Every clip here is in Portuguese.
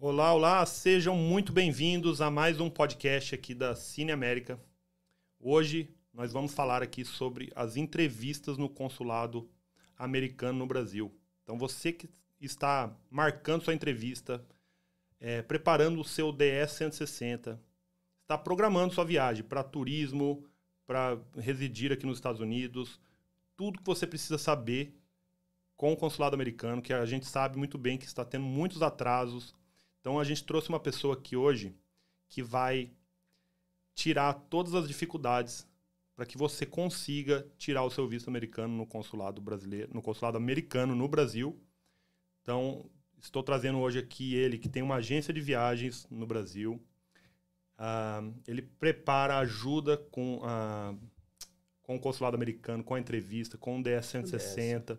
Olá, olá, sejam muito bem-vindos a mais um podcast aqui da Cine América. Hoje nós vamos falar aqui sobre as entrevistas no consulado americano no Brasil. Então você que está marcando sua entrevista, é, preparando o seu DS 160, está programando sua viagem para turismo, para residir aqui nos Estados Unidos, tudo que você precisa saber com o consulado americano, que a gente sabe muito bem que está tendo muitos atrasos. Então a gente trouxe uma pessoa aqui hoje que vai tirar todas as dificuldades para que você consiga tirar o seu visto americano no consulado brasileiro, no consulado americano no Brasil. Então, estou trazendo hoje aqui ele que tem uma agência de viagens no Brasil. Uh, ele prepara ajuda com, uh, com o consulado americano, com a entrevista, com o DS 160.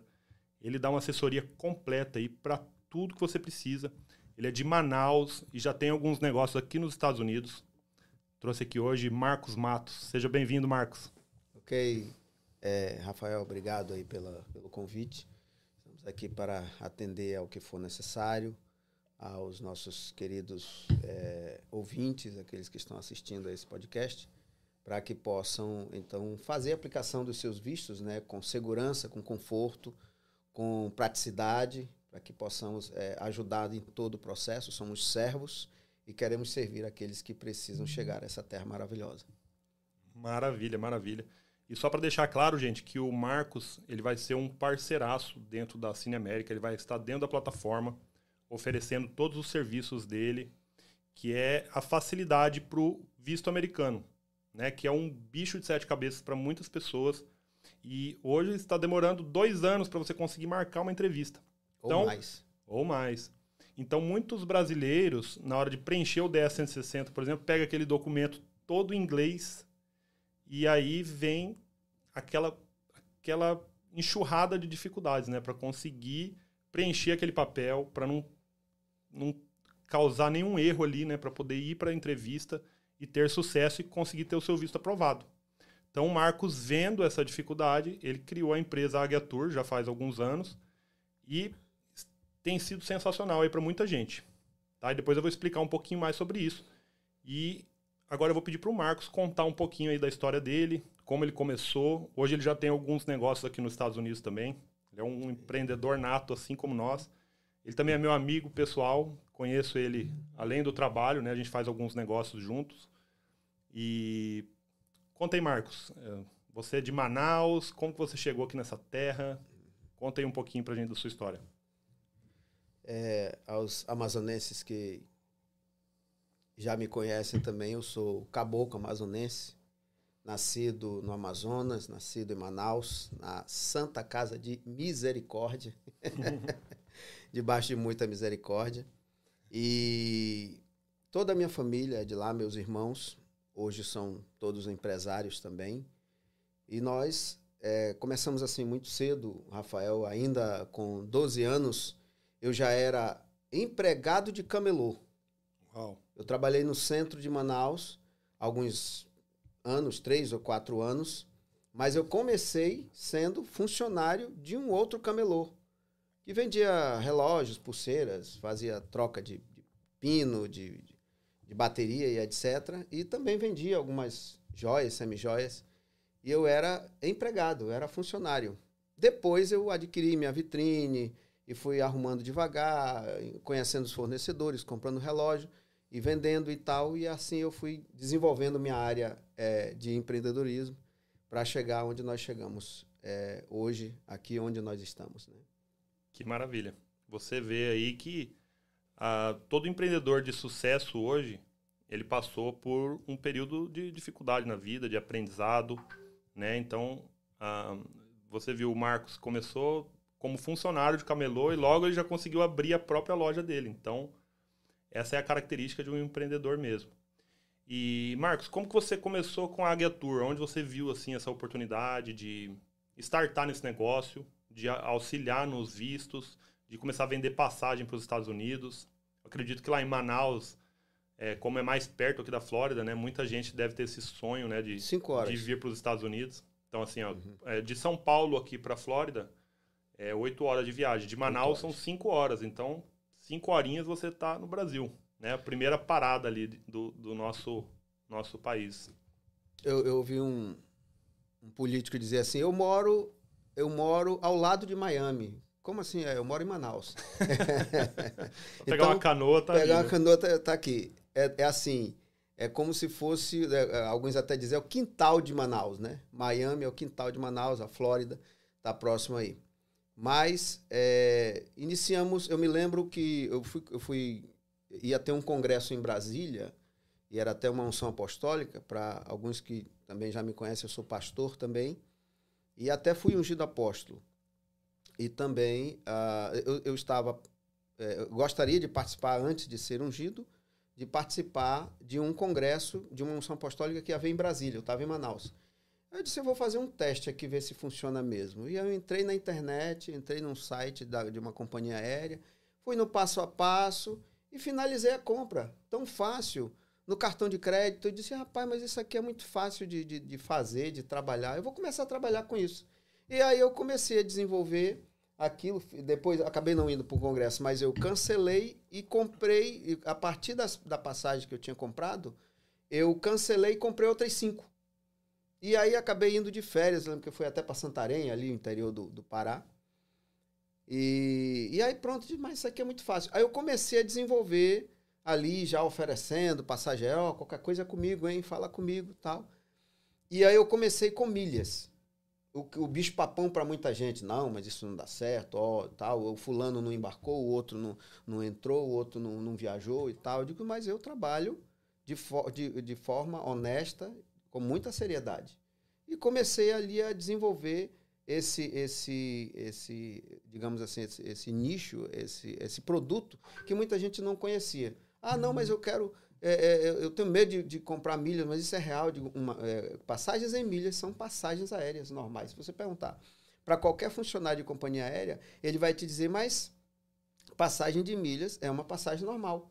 Ele dá uma assessoria completa aí para tudo que você precisa. Ele é de Manaus e já tem alguns negócios aqui nos Estados Unidos. Trouxe aqui hoje Marcos Matos. Seja bem-vindo, Marcos. Ok. É, Rafael, obrigado aí pela, pelo convite. Estamos aqui para atender ao que for necessário, aos nossos queridos é, ouvintes, aqueles que estão assistindo a esse podcast, para que possam, então, fazer a aplicação dos seus vistos né, com segurança, com conforto, com praticidade, para que possamos é, ajudar em todo o processo. Somos servos e queremos servir aqueles que precisam chegar a essa terra maravilhosa. Maravilha, maravilha. E só para deixar claro, gente, que o Marcos ele vai ser um parceiraço dentro da Cine América, ele vai estar dentro da plataforma, oferecendo todos os serviços dele, que é a facilidade para o visto americano, né? Que é um bicho de sete cabeças para muitas pessoas. E hoje está demorando dois anos para você conseguir marcar uma entrevista. Então, ou mais. Ou mais. Então, muitos brasileiros, na hora de preencher o DS-160, por exemplo, pega aquele documento todo em inglês e aí vem aquela, aquela enxurrada de dificuldades, né? Para conseguir preencher aquele papel, para não, não causar nenhum erro ali, né? Para poder ir para a entrevista e ter sucesso e conseguir ter o seu visto aprovado. Então, o Marcos, vendo essa dificuldade, ele criou a empresa Águia Tour já faz alguns anos e tem sido sensacional aí para muita gente. Tá? E depois eu vou explicar um pouquinho mais sobre isso. E agora eu vou pedir para o Marcos contar um pouquinho aí da história dele, como ele começou. Hoje ele já tem alguns negócios aqui nos Estados Unidos também. Ele é um empreendedor nato, assim como nós. Ele também é meu amigo pessoal, conheço ele além do trabalho, né? A gente faz alguns negócios juntos. E conta aí, Marcos. É, você é de Manaus, como que você chegou aqui nessa terra? Conta aí um pouquinho pra gente da sua história é, aos amazonenses que já me conhecem também, eu sou caboclo amazonense, nascido no Amazonas, nascido em Manaus, na Santa Casa de Misericórdia, debaixo de muita misericórdia. E toda a minha família é de lá, meus irmãos, hoje são todos empresários também. E nós é, começamos assim muito cedo, Rafael, ainda com 12 anos, eu já era empregado de camelô. Uau. Eu trabalhei no centro de Manaus alguns anos, três ou quatro anos, mas eu comecei sendo funcionário de um outro camelô que vendia relógios, pulseiras, fazia troca de, de pino, de, de bateria e etc. E também vendia algumas joias, semijoias. E eu era empregado, eu era funcionário. Depois eu adquiri minha vitrine, e fui arrumando devagar, conhecendo os fornecedores, comprando relógio e vendendo e tal. E assim eu fui desenvolvendo minha área é, de empreendedorismo para chegar onde nós chegamos é, hoje, aqui onde nós estamos. Né? Que maravilha. Você vê aí que ah, todo empreendedor de sucesso hoje, ele passou por um período de dificuldade na vida, de aprendizado, né? Então, ah, você viu o Marcos começou como funcionário de camelô e logo ele já conseguiu abrir a própria loja dele. Então, essa é a característica de um empreendedor mesmo. E, Marcos, como que você começou com a Águia Tour? Onde você viu, assim, essa oportunidade de startar nesse negócio, de auxiliar nos vistos, de começar a vender passagem para os Estados Unidos? Eu acredito que lá em Manaus, é, como é mais perto aqui da Flórida, né? Muita gente deve ter esse sonho, né? De, de vir para os Estados Unidos. Então, assim, ó, uhum. é, de São Paulo aqui para a Flórida, é oito horas de viagem. De Manaus são cinco horas. Então, cinco horinhas você está no Brasil, né? A primeira parada ali do, do nosso, nosso país. Eu, eu ouvi um, um político dizer assim, eu moro, eu moro ao lado de Miami. Como assim? É, eu moro em Manaus. pegar então, uma canoa, tá Pegar ali, uma né? canoa, tá, tá aqui. É, é, assim, é como se fosse, é, é, alguns até dizem, é o quintal de Manaus, né? Miami é o quintal de Manaus, a Flórida está próximo aí. Mas é, iniciamos, eu me lembro que eu fui, eu fui, ia ter um congresso em Brasília, e era até uma unção apostólica, para alguns que também já me conhecem, eu sou pastor também, e até fui ungido apóstolo. E também uh, eu, eu, estava, é, eu gostaria de participar antes de ser ungido, de participar de um congresso de uma unção apostólica que havia em Brasília, eu estava em Manaus. Eu disse, eu vou fazer um teste aqui, ver se funciona mesmo. E eu entrei na internet, entrei num site da, de uma companhia aérea, fui no passo a passo e finalizei a compra. Tão fácil. No cartão de crédito, eu disse, rapaz, mas isso aqui é muito fácil de, de, de fazer, de trabalhar. Eu vou começar a trabalhar com isso. E aí eu comecei a desenvolver aquilo. Depois acabei não indo para o congresso, mas eu cancelei e comprei. A partir das, da passagem que eu tinha comprado, eu cancelei e comprei outras cinco. E aí acabei indo de férias, lembro que eu fui até para Santarém, ali no interior do, do Pará. E, e aí pronto, mas isso aqui é muito fácil. Aí eu comecei a desenvolver ali, já oferecendo passagem, ó, oh, qualquer coisa é comigo, hein, fala comigo tal. E aí eu comecei com milhas. O, o bicho papão para muita gente, não, mas isso não dá certo, ó, tal, o fulano não embarcou, o outro não, não entrou, o outro não, não viajou e tal. Eu digo, mas eu trabalho de, for, de, de forma honesta com muita seriedade. E comecei ali a desenvolver esse, esse, esse digamos assim, esse, esse nicho, esse, esse produto que muita gente não conhecia. Ah, não, mas eu quero é, é, eu tenho medo de, de, comprar milhas, mas isso é real. Uma, é, passagens em milhas são passagens aéreas normais. Se você perguntar para qualquer funcionário de companhia aérea, ele vai te dizer, mas passagem de milhas é uma passagem normal.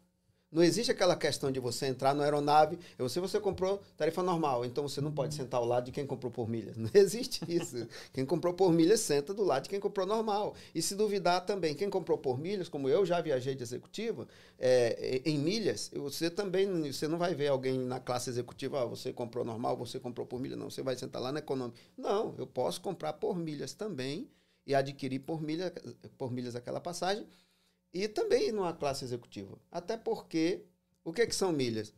Não existe aquela questão de você entrar na aeronave, você você comprou tarifa normal, então você não pode sentar ao lado de quem comprou por milhas. Não existe isso. quem comprou por milhas senta do lado de quem comprou normal. E se duvidar também, quem comprou por milhas, como eu já viajei de executiva, é, em milhas, você também você não vai ver alguém na classe executiva, ah, você comprou normal, você comprou por milhas, não. Você vai sentar lá na econômica. Não, eu posso comprar por milhas também e adquirir por milhas, por milhas aquela passagem e também numa classe executiva. Até porque, o que, é que são milhas?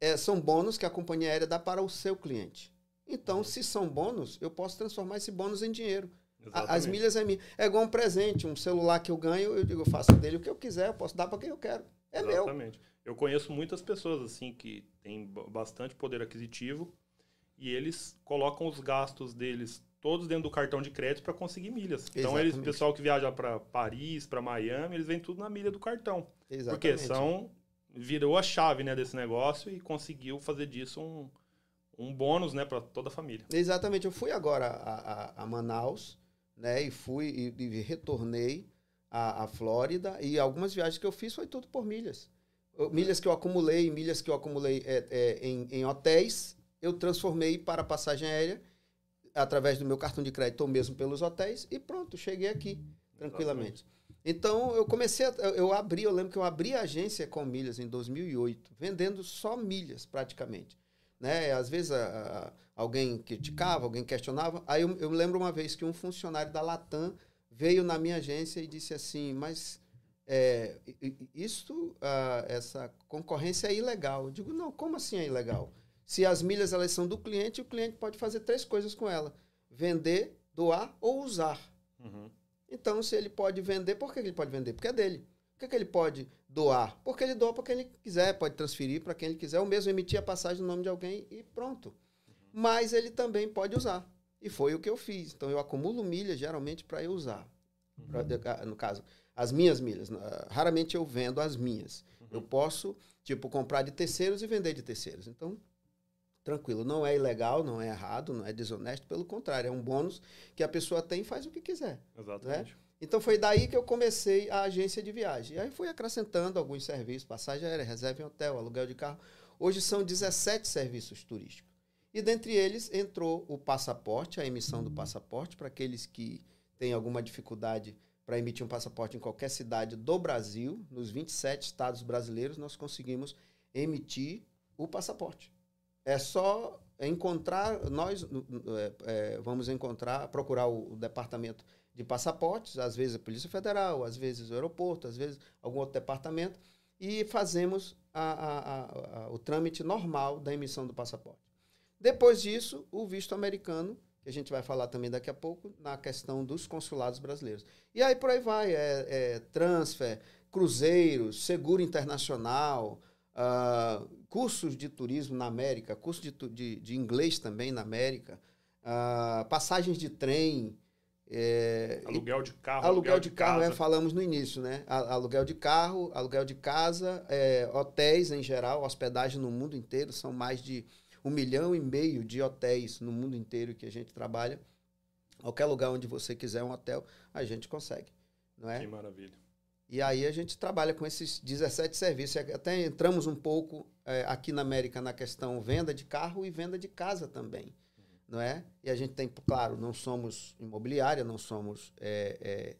É, são bônus que a companhia aérea dá para o seu cliente. Então, uhum. se são bônus, eu posso transformar esse bônus em dinheiro. Exatamente. As milhas é minha. É igual um presente, um celular que eu ganho, eu digo, eu faço dele o que eu quiser, eu posso dar para quem eu quero. É Exatamente. meu. Exatamente. Eu conheço muitas pessoas assim que têm bastante poder aquisitivo e eles colocam os gastos deles todos dentro do cartão de crédito para conseguir milhas. Exatamente. Então, eles, o pessoal que viaja para Paris, para Miami, eles vêm tudo na milha do cartão. Exatamente. Porque são virou a chave, né, desse negócio e conseguiu fazer disso um, um bônus, né, para toda a família. Exatamente. Eu fui agora a, a, a Manaus, né, e fui e, e retornei à, Flórida e algumas viagens que eu fiz foi tudo por milhas. Milhas que eu acumulei, milhas que eu acumulei é, é, em, em hotéis, eu transformei para passagem aérea através do meu cartão de crédito ou mesmo pelos hotéis e pronto, cheguei aqui tranquilamente. Então eu comecei, a, eu abri, eu lembro que eu abri a agência com milhas em 2008, vendendo só milhas praticamente. Né? Às vezes a, a, alguém criticava, alguém questionava. Aí eu, eu lembro uma vez que um funcionário da Latam veio na minha agência e disse assim, mas é, isso, essa concorrência é ilegal. Eu digo, não, como assim é ilegal? Se as milhas elas são do cliente, o cliente pode fazer três coisas com ela: vender, doar ou usar. Uhum. Então, se ele pode vender, por que ele pode vender? Porque é dele. Por que, que ele pode doar? Porque ele doa para quem ele quiser, pode transferir para quem ele quiser, ou mesmo emitir a passagem no nome de alguém e pronto. Mas ele também pode usar. E foi o que eu fiz. Então, eu acumulo milhas geralmente para eu usar. Uhum. Pra, no caso, as minhas milhas. Raramente eu vendo as minhas. Uhum. Eu posso, tipo, comprar de terceiros e vender de terceiros. Então, tranquilo. Não é ilegal, não é errado, não é desonesto, pelo contrário, é um bônus que a pessoa tem e faz o que quiser. Exatamente. Né? Então foi daí que eu comecei a agência de viagem. E aí fui acrescentando alguns serviços, passagem aérea, reserva em hotel, aluguel de carro. Hoje são 17 serviços turísticos. E dentre eles entrou o passaporte, a emissão do passaporte para aqueles que têm alguma dificuldade para emitir um passaporte em qualquer cidade do Brasil, nos 27 estados brasileiros, nós conseguimos emitir o passaporte. É só encontrar, nós é, é, vamos encontrar, procurar o, o, departamento de passaportes, às vezes a Polícia Federal, às vezes o aeroporto, às vezes algum outro departamento, e fazemos a, a, a, o trâmite normal da emissão do passaporte. Depois disso, o visto americano que a gente vai falar também daqui a pouco, na questão dos consulados brasileiros. E aí por aí vai, é, é transfer, cruzeiros, seguro internacional, uh, cursos de turismo na América, curso de, de, de inglês também na América, uh, passagens de trem. É, aluguel de carro. Aluguel, aluguel de, de, carro, é, falamos no início, né? Aluguel de carro, aluguel de casa, é, hotéis em geral, hospedagem no mundo inteiro, são mais de um milhão e meio de hotéis no mundo inteiro que a gente trabalha. Qualquer lugar onde você quiser um hotel, a gente consegue. Não é? Que maravilha. E aí a gente trabalha com esses 17 serviços. Até entramos um pouco é, aqui na América na questão venda de carro e venda de casa também. Uhum. Não é? E a gente tem, claro, não somos imobiliária, não somos é, é,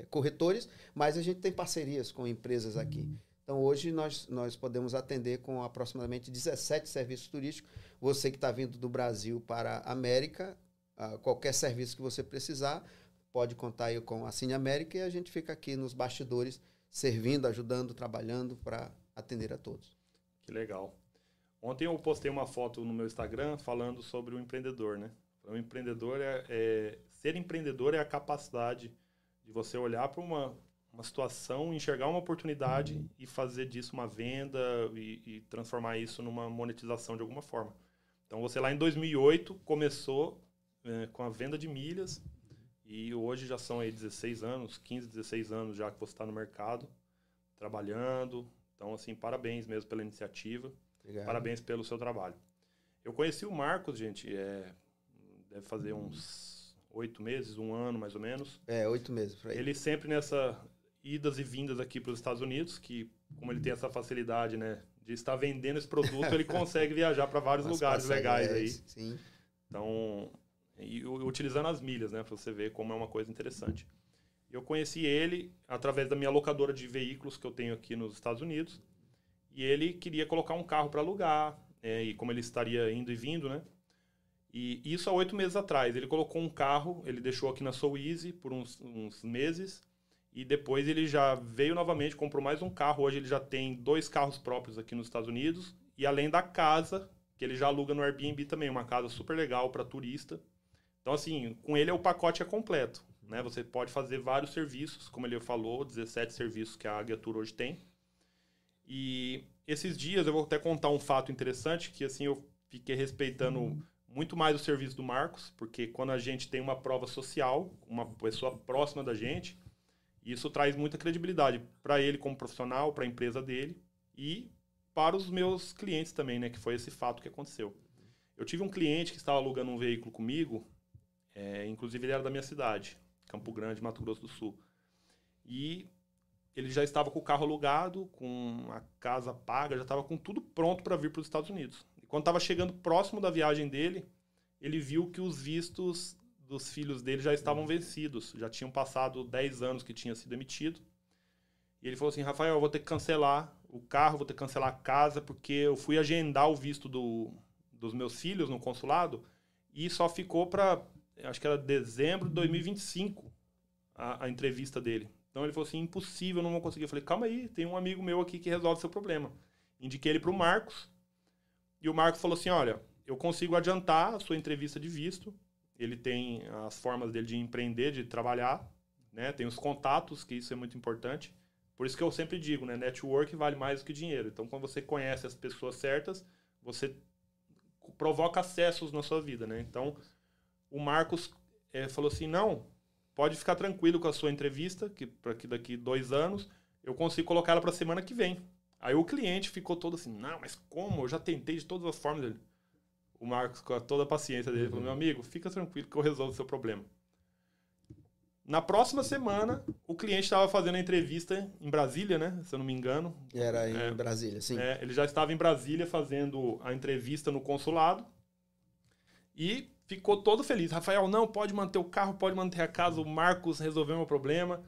é corretores, mas a gente tem parcerias com empresas aqui. Então, hoje nós, nós podemos atender com aproximadamente 17 serviços turísticos. Você que está vindo do Brasil para a América, uh, qualquer serviço que você precisar, pode contar aí com a Cine América e a gente fica aqui nos bastidores, servindo, ajudando, trabalhando para atender a todos. Que legal. Ontem eu postei uma foto no meu Instagram falando sobre o empreendedor, né? O empreendedor é, é ser empreendedor é a capacidade de você olhar para uma uma situação, enxergar uma oportunidade uhum. e fazer disso uma venda e, e, transformar isso numa monetização de alguma forma. Então você lá em 2008 começou é, com a venda de milhas e hoje já são aí 16 anos, 15, 16 anos já que você está no mercado, trabalhando. Então assim, parabéns mesmo pela iniciativa, Obrigado. parabéns pelo seu trabalho. Eu conheci o Marcos, gente, é, deve fazer uns oito meses, um ano mais ou menos. É, oito meses. Ele sempre nessa idas e vindas aqui para os Estados Unidos, que como ele tem essa facilidade, né, de estar vendendo esse produto, ele consegue viajar para vários Mas lugares legais aí. Sim. Então, e, utilizando as milhas, né, para você ver como é uma coisa interessante. Eu conheci ele através da minha locadora de veículos que eu tenho aqui nos Estados Unidos, e ele queria colocar um carro para alugar, é, e como ele estaria indo e vindo, né, e isso há oito meses atrás. Ele colocou um carro, ele deixou aqui na Soul Easy por uns, uns meses, e depois ele já veio novamente, comprou mais um carro. Hoje ele já tem dois carros próprios aqui nos Estados Unidos. E além da casa, que ele já aluga no Airbnb também, uma casa super legal para turista. Então, assim, com ele o pacote é completo. Né? Você pode fazer vários serviços, como ele falou, 17 serviços que a Águia Tour hoje tem. E esses dias eu vou até contar um fato interessante, que assim eu fiquei respeitando uhum. muito mais o serviço do Marcos, porque quando a gente tem uma prova social, uma pessoa próxima da gente, isso traz muita credibilidade para ele como profissional, para a empresa dele e para os meus clientes também, né? Que foi esse fato que aconteceu. Eu tive um cliente que estava alugando um veículo comigo, é, inclusive ele era da minha cidade, Campo Grande, Mato Grosso do Sul. E ele já estava com o carro alugado, com a casa paga, já estava com tudo pronto para vir para os Estados Unidos. E quando estava chegando próximo da viagem dele, ele viu que os vistos dos filhos dele já estavam vencidos, já tinham passado 10 anos que tinha sido emitido. E ele falou assim: Rafael, eu vou ter que cancelar o carro, vou ter que cancelar a casa, porque eu fui agendar o visto do, dos meus filhos no consulado e só ficou para, acho que era dezembro de 2025 a, a entrevista dele. Então ele falou assim: impossível, não vou conseguir. Eu falei: calma aí, tem um amigo meu aqui que resolve seu problema. Indiquei ele para o Marcos. E o Marcos falou assim: olha, eu consigo adiantar a sua entrevista de visto ele tem as formas dele de empreender, de trabalhar, né? Tem os contatos, que isso é muito importante. Por isso que eu sempre digo, né? Network vale mais do que dinheiro. Então, quando você conhece as pessoas certas, você provoca acessos na sua vida, né? Então, o Marcos é, falou assim, não, pode ficar tranquilo com a sua entrevista, que para que daqui dois anos eu consigo colocar ela para semana que vem. Aí o cliente ficou todo assim, não, mas como? Eu já tentei de todas as formas. Ele, o Marcos, com toda a paciência dele, falou: meu amigo, fica tranquilo que eu resolvo o seu problema. Na próxima semana, o cliente estava fazendo a entrevista em Brasília, né? Se eu não me engano. Era em é, Brasília, sim. É, ele já estava em Brasília fazendo a entrevista no consulado. E ficou todo feliz. Rafael, não, pode manter o carro, pode manter a casa. O Marcos resolveu meu problema.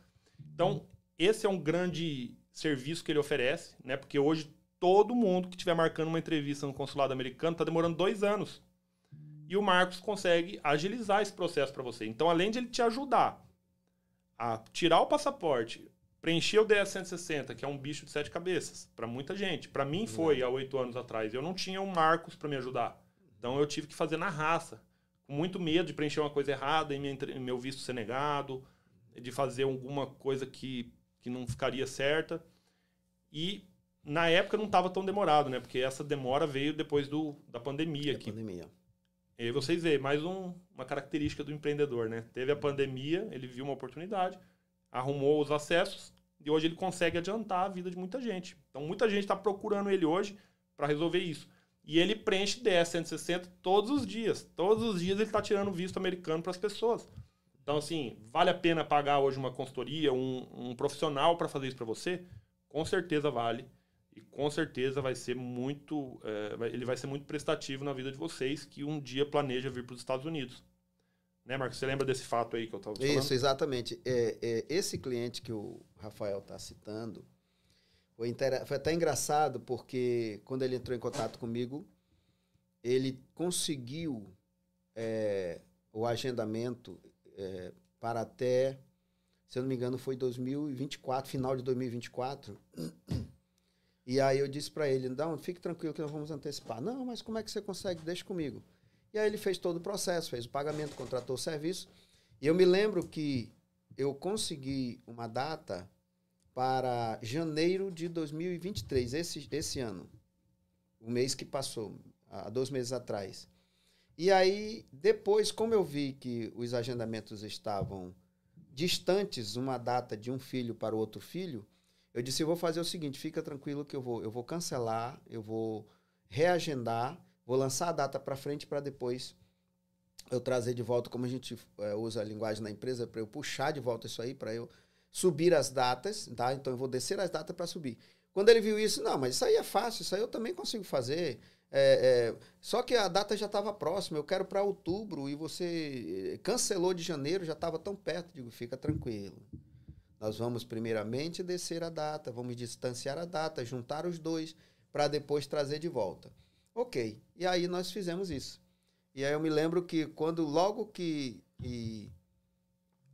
Então, esse é um grande serviço que ele oferece, né? Porque hoje todo mundo que estiver marcando uma entrevista no consulado americano está demorando dois anos. E o Marcos consegue agilizar esse processo para você. Então, além de ele te ajudar a tirar o passaporte, preencher o DS-160, que é um bicho de sete cabeças, para muita gente. Para mim foi há oito anos atrás. Eu não tinha um Marcos para me ajudar. Então, eu tive que fazer na raça. Com muito medo de preencher uma coisa errada e meu visto ser negado, de fazer alguma coisa que, que não ficaria certa. E na época não estava tão demorado, né? Porque essa demora veio depois do, da pandemia Da aqui. pandemia. E aí vocês veem, mais um- uma característica do empreendedor, né? Teve a pandemia, ele viu uma oportunidade, arrumou os acessos e hoje ele consegue adiantar a vida de muita gente. Então muita gente está procurando ele hoje para resolver isso. E ele preenche DS 160 todos os dias. Todos os dias ele está tirando visto americano para as pessoas. Então, assim, vale a pena pagar hoje uma consultoria, um, um profissional para fazer isso para você? Com certeza vale. E com certeza vai ser muito. é, ele vai ser muito prestativo na vida de vocês que um dia planeja vir para os Estados Unidos. Né, Marcos? Você lembra desse fato aí que eu estava falando? Isso, exatamente. É, é, esse cliente que o Rafael está citando foi, foi até engraçado, porque quando ele entrou em contato comigo, ele conseguiu é, o agendamento é, para até, se eu não me engano, foi 2024, final de 2024. E aí eu disse para ele, não, fique tranquilo que nós vamos antecipar. Não, mas como é que você consegue? Deixa comigo. E aí ele fez todo o processo, fez o pagamento, contratou o serviço. E eu me lembro que eu consegui uma data para janeiro de 2023, esse, esse ano. O mês que passou, há dois meses atrás. E aí, depois, como eu vi que os agendamentos estavam distantes, uma data de um filho para o outro filho, eu disse, eu vou fazer o seguinte, fica tranquilo que eu vou, eu vou cancelar, eu vou reagendar, vou lançar a data para frente para depois eu trazer de volta, como a gente é, usa a linguagem na empresa, para eu puxar de volta isso aí, para eu subir as datas, tá? Então eu vou descer as datas para subir. Quando ele viu isso, não, mas isso aí é fácil, isso aí eu também consigo fazer. É, é, só que a data já estava próxima, eu quero para outubro e você eh, cancelou de janeiro, já estava tão perto. Digo, fica tranquilo. Nós vamos primeiramente descer a data, vamos distanciar a data, juntar os dois para depois trazer de volta. Ok. E aí nós fizemos isso. E aí eu me lembro que quando logo que, que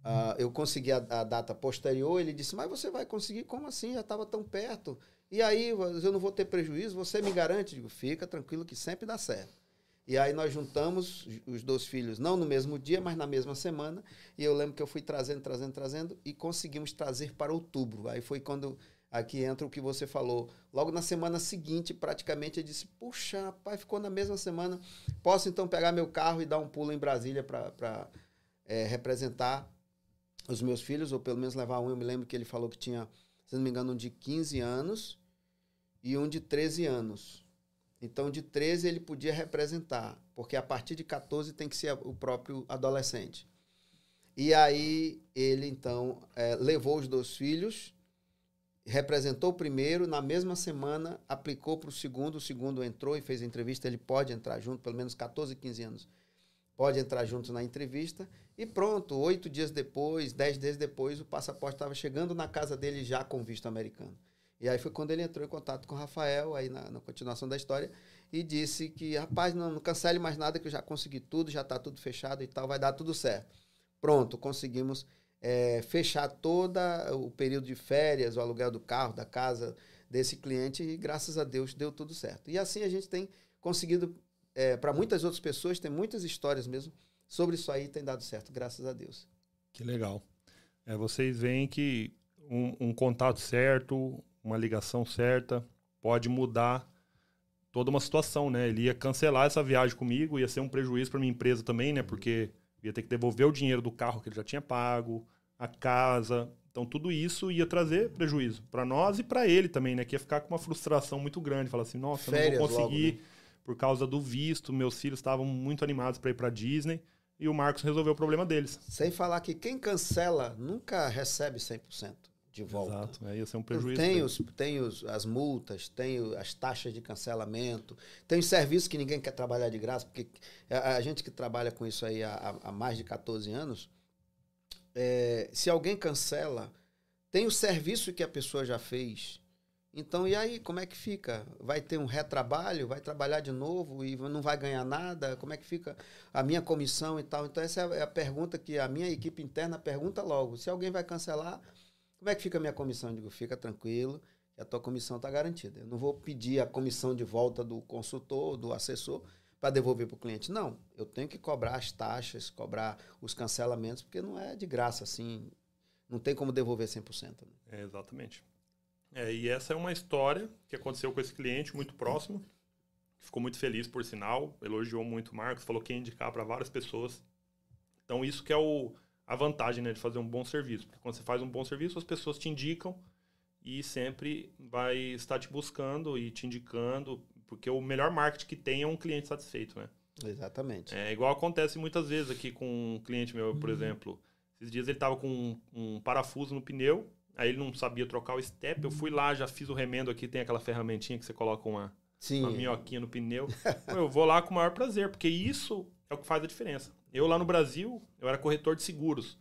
ah, eu consegui a, a data posterior, ele disse, mas você vai conseguir? Como assim? Já estava tão perto. E aí eu não vou ter prejuízo? Você me garante? Digo, fica tranquilo que sempre dá certo. E aí nós juntamos os dois filhos, não no mesmo dia, mas na mesma semana. E eu lembro que eu fui trazendo, trazendo, trazendo e conseguimos trazer para outubro. Aí foi quando aqui entra o que você falou. Logo na semana seguinte, praticamente, eu disse: Puxa, pai, ficou na mesma semana. Posso então pegar meu carro e dar um pulo em Brasília para é, representar os meus filhos, ou pelo menos levar um. Eu me lembro que ele falou que tinha, se não me engano, um de 15 anos e um de 13 anos. Então, de 13 ele podia representar, porque a partir de 14 tem que ser o próprio adolescente. E aí ele, então, é, levou os dois filhos, representou o primeiro, na mesma semana aplicou para o segundo, o segundo entrou e fez entrevista, ele pode entrar junto, pelo menos 14, 15 anos, pode entrar junto na entrevista, e pronto, oito dias depois, dez dias depois, o passaporte estava chegando na casa dele já com visto americano. E aí foi quando ele entrou em contato com o Rafael, aí na, na continuação da história, e disse que, rapaz, não, não cancele mais nada, que eu já consegui tudo, já está tudo fechado e tal, vai dar tudo certo. Pronto, conseguimos é, fechar todo o período de férias, o aluguel do carro, da casa desse cliente, e graças a Deus deu tudo certo. E assim a gente tem conseguido, é, para muitas outras pessoas, tem muitas histórias mesmo sobre isso aí, tem dado certo, graças a Deus. Que legal. É, vocês veem que um, um contato certo, uma ligação certa, pode mudar toda uma situação, né? Ele ia cancelar essa viagem comigo, ia ser um prejuízo para minha empresa também, né? Porque ia ter que devolver o dinheiro do carro que ele já tinha pago, a casa. Então tudo isso ia trazer prejuízo para nós e para ele também, né? Que ia ficar com uma frustração muito grande, falar assim, nossa, Férias eu não vou conseguir logo, né? Por causa do visto. Meus filhos estavam muito animados para ir para Disney e o Marcos resolveu o problema deles. Sem falar que quem cancela nunca recebe 100% de volta. Exato, aí ia ser um prejuízo. Tem, os, tem os, as multas, tem as taxas de cancelamento, tem os serviços que ninguém quer trabalhar de graça, porque a, a gente que trabalha com isso aí há, há- há mais de 14 anos, é, se alguém cancela, tem o serviço que a pessoa já fez. Então, e aí, como é que fica? Vai ter um retrabalho? Vai trabalhar de novo e não vai ganhar nada? Como é que fica a minha comissão e tal? Então, essa é a pergunta que a minha equipe interna pergunta logo. Se alguém vai cancelar, como é que fica a minha comissão? Eu digo, fica tranquilo, que a tua comissão está garantida. Eu não vou pedir a comissão de volta do consultor, do assessor, para devolver para o cliente. Não, eu tenho que cobrar as taxas, cobrar os cancelamentos, porque não é de graça assim. Não tem como devolver 100%. Né? É, exatamente. É, e essa é uma história que aconteceu com esse cliente muito próximo, ficou muito feliz, por sinal, elogiou muito o Marcos, falou que ia indicar para várias pessoas. Então, isso que é o, a vantagem né, de fazer um bom serviço. Porque quando você faz um bom serviço, as pessoas te indicam e sempre vai estar te buscando e te indicando, porque o melhor marketing que tem é um cliente satisfeito, né? Exatamente. É igual acontece muitas vezes aqui com um cliente meu, por uhum. exemplo. Esses dias ele estava com um, um, parafuso no pneu Aí ele não sabia trocar o step. Eu fui lá, já fiz o remendo aqui, tem aquela ferramentinha que você coloca uma, Sim. uma minhoquinha no pneu. eu vou lá com o maior prazer, porque isso é o que faz a diferença. Eu lá no Brasil, eu era corretor de seguros.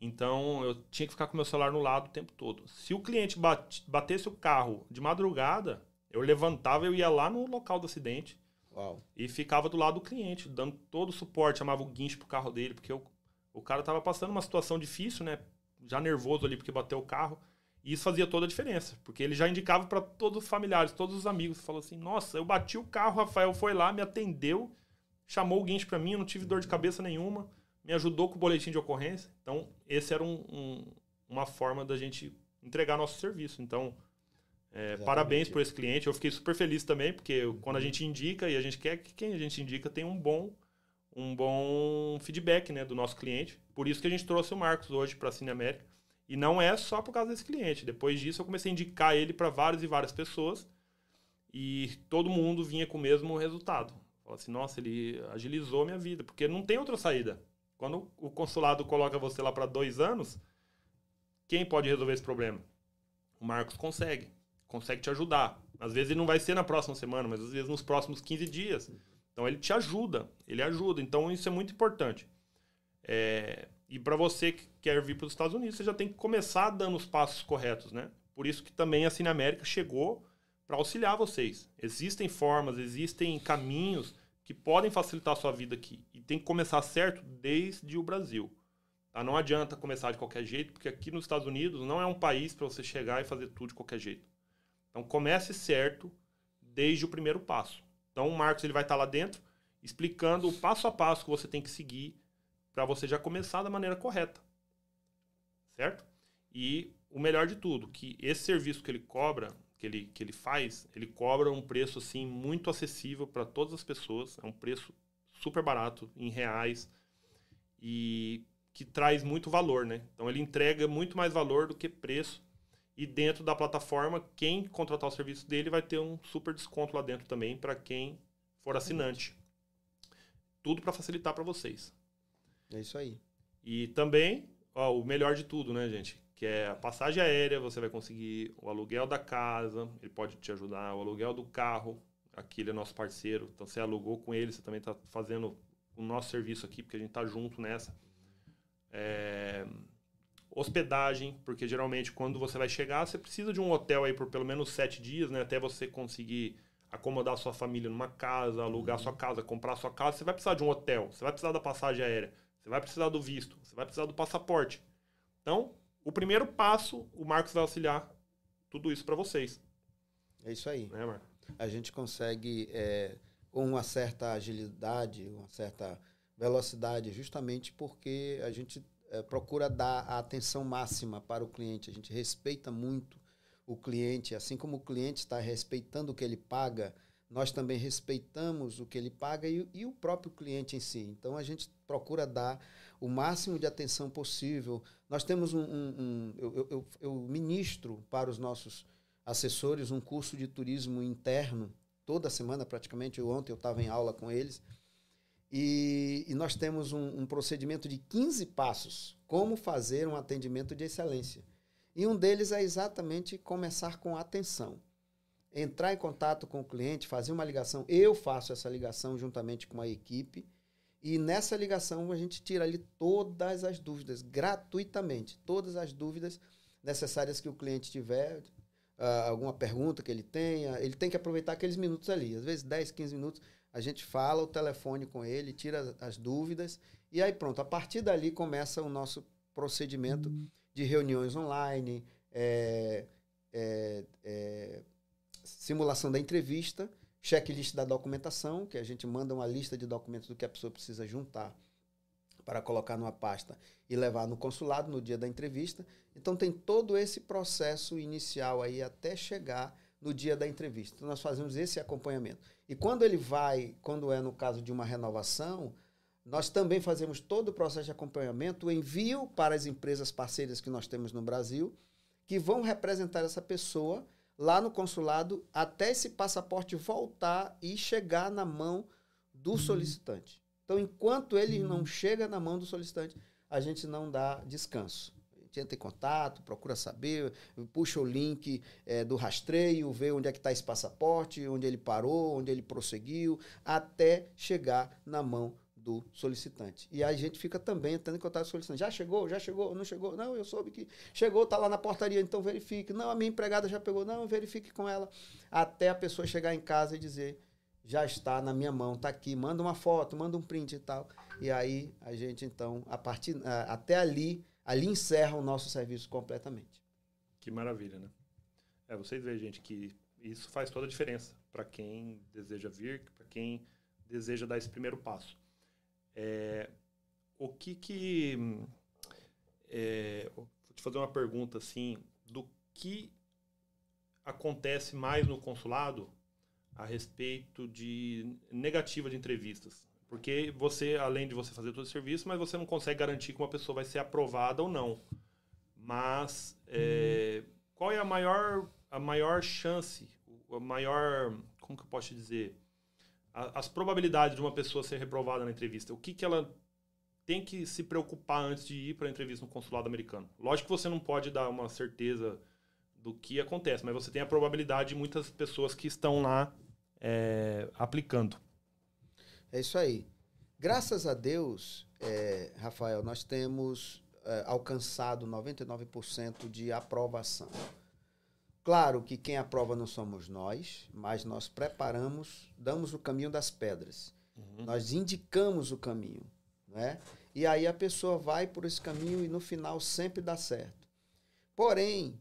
Então eu tinha que ficar com meu celular no lado o tempo todo. Se o cliente bate, batesse o carro de madrugada, eu levantava, eu ia lá no local do acidente Uau. e ficava do lado do cliente, dando todo o suporte, chamava o guincho pro carro dele, porque eu, o cara tava passando uma situação difícil, né? Já nervoso ali porque bateu o carro. E isso fazia toda a diferença, porque ele já indicava para todos os familiares, todos os amigos. Falou assim: Nossa, eu bati o carro, Rafael foi lá, me atendeu, chamou o guincho para mim, eu não tive dor de cabeça nenhuma, me ajudou com o boletim de ocorrência. Então, esse era um, um, uma forma da gente entregar nosso serviço. Então, é, parabéns por esse cliente. Eu fiquei super feliz também, porque quando a gente indica e a gente quer que quem a gente indica tenha um bom um bom feedback né, do nosso cliente. Por isso que a gente trouxe o Marcos hoje para a Cine América. E não é só por causa desse cliente. Depois disso, eu comecei a indicar ele para várias e várias pessoas. E todo mundo vinha com o mesmo resultado. Fala assim, nossa, ele agilizou minha vida. Porque não tem outra saída. Quando o consulado coloca você lá para dois anos, quem pode resolver esse problema? O Marcos consegue. Consegue te ajudar. Às vezes ele não vai ser na próxima semana, mas às vezes nos próximos 15 dias. Então ele te ajuda, ele ajuda. Então isso é muito importante. É, e para você que quer vir para os Estados Unidos, você já tem que começar dando os passos corretos, né? Por isso que também a Cine América chegou para auxiliar vocês. Existem formas, existem caminhos que podem facilitar a sua vida aqui. E tem que começar certo desde o Brasil. Tá? Não adianta começar de qualquer jeito, porque aqui nos Estados Unidos não é um país para você chegar e fazer tudo de qualquer jeito. Então comece certo desde o primeiro passo. Então o Marcos ele vai estar lá dentro explicando o passo a passo que você tem que seguir para você já começar da maneira correta. Certo? E o melhor de tudo, que esse serviço que ele cobra, que ele, que ele faz, ele cobra um preço assim muito acessível para todas as pessoas, é um preço super barato em reais e que traz muito valor, né? Então ele entrega muito mais valor do que preço e dentro da plataforma, quem contratar o serviço dele vai ter um super desconto lá dentro também para quem for assinante. Tudo para facilitar para vocês. É isso aí. E também, ó, o melhor de tudo, né, gente? Que é a passagem aérea, você vai conseguir o aluguel da casa, ele pode te ajudar, o aluguel do carro, aqui ele é nosso parceiro, então você alugou com ele, você também está fazendo o nosso serviço aqui, porque a gente está junto nessa. É hospedagem, porque geralmente quando você vai chegar, você precisa de um hotel aí por pelo menos sete dias, né? Até você conseguir acomodar sua família numa casa, alugar uhum. sua casa, comprar sua casa, você vai precisar de um hotel, você vai precisar da passagem aérea, você vai precisar do visto, você vai precisar do passaporte. Então, o primeiro passo, o Marcos vai auxiliar tudo isso para vocês. É isso aí. Né, Marcos? A gente consegue, é, com uma certa agilidade, uma certa velocidade, justamente porque a gente é, procura dar a atenção máxima para o cliente. A gente respeita muito o cliente, assim como o cliente está respeitando o que ele paga, nós também respeitamos o que ele paga e, e, o próprio cliente em si. Então a gente procura dar o máximo de atenção possível. Nós temos um. um, um eu, eu, eu, ministro para os nossos assessores um curso de turismo interno, toda semana praticamente. Ontem eu estava em aula com eles. E, e nós temos um, um, procedimento de 15 passos como fazer um atendimento de excelência. E um deles é exatamente começar com atenção. Entrar em contato com o cliente, fazer uma ligação. Eu faço essa ligação juntamente com a equipe. E nessa ligação a gente tira ali todas as dúvidas, gratuitamente. Todas as dúvidas necessárias que o cliente tiver, uh, alguma pergunta que ele tenha, ele tem que aproveitar aqueles minutos ali. Às vezes 10, 15 minutos, a gente fala o telefone com ele, tira as, as dúvidas, e aí pronto, a partir dali começa o nosso procedimento de reuniões online, é, é, é, simulação da entrevista, checklist da documentação, que a gente manda uma lista de documentos do que a pessoa precisa juntar para colocar numa pasta e levar no consulado no dia da entrevista. Então tem todo esse processo inicial aí até chegar no dia da entrevista. Então nós fazemos esse acompanhamento. E quando ele vai, quando é no caso de uma renovação, nós também fazemos todo o processo de acompanhamento, o envio para as empresas parceiras que nós temos no Brasil, que vão representar essa pessoa lá no consulado até esse passaporte voltar e chegar na mão do uhum. solicitante. Então, enquanto ele não uhum. chega na mão do solicitante, a gente não dá descanso. Entra em contato, procura saber, puxa o link é, do rastreio, vê onde é que está esse passaporte, onde ele parou, onde ele prosseguiu, até chegar na mão do solicitante. E a gente fica também entrando em contato com o solicitante. Já chegou? Já chegou? Não chegou? Não, eu soube que chegou, está lá na portaria, então verifique. Não, a minha empregada já pegou. Não, verifique com ela. Até a pessoa chegar em casa e dizer, já está na minha mão, está aqui, manda uma foto, manda um print e tal. E aí a gente, então, a partir, até ali, ali encerra o nosso serviço completamente. Que maravilha, né? É, vocês veem, gente, que isso faz toda a diferença para quem deseja vir, para quem deseja dar esse primeiro passo. É, o que que. É, vou te fazer uma pergunta assim: do que acontece mais no consulado a respeito de negativa de entrevistas? Porque você, além de você fazer todo o serviço, mas você não consegue garantir que uma pessoa vai ser aprovada ou não. Mas é, hum. qual é a maior, a maior chance, a maior, como que eu posso te dizer? as probabilidades de uma pessoa ser reprovada na entrevista, o que, que ela tem que se preocupar antes de ir para a entrevista no consulado americano? Lógico que você não pode dar uma certeza do que acontece, mas você tem a probabilidade de muitas pessoas que estão lá é, aplicando. É isso aí. Graças a Deus, é, Rafael, nós temos é, alcançado 99% de aprovação. Claro que quem aprova não somos nós, mas nós preparamos, damos o caminho das pedras. Uhum. Nós indicamos o caminho. Né? E aí a pessoa vai por esse caminho e no final sempre dá certo. Porém,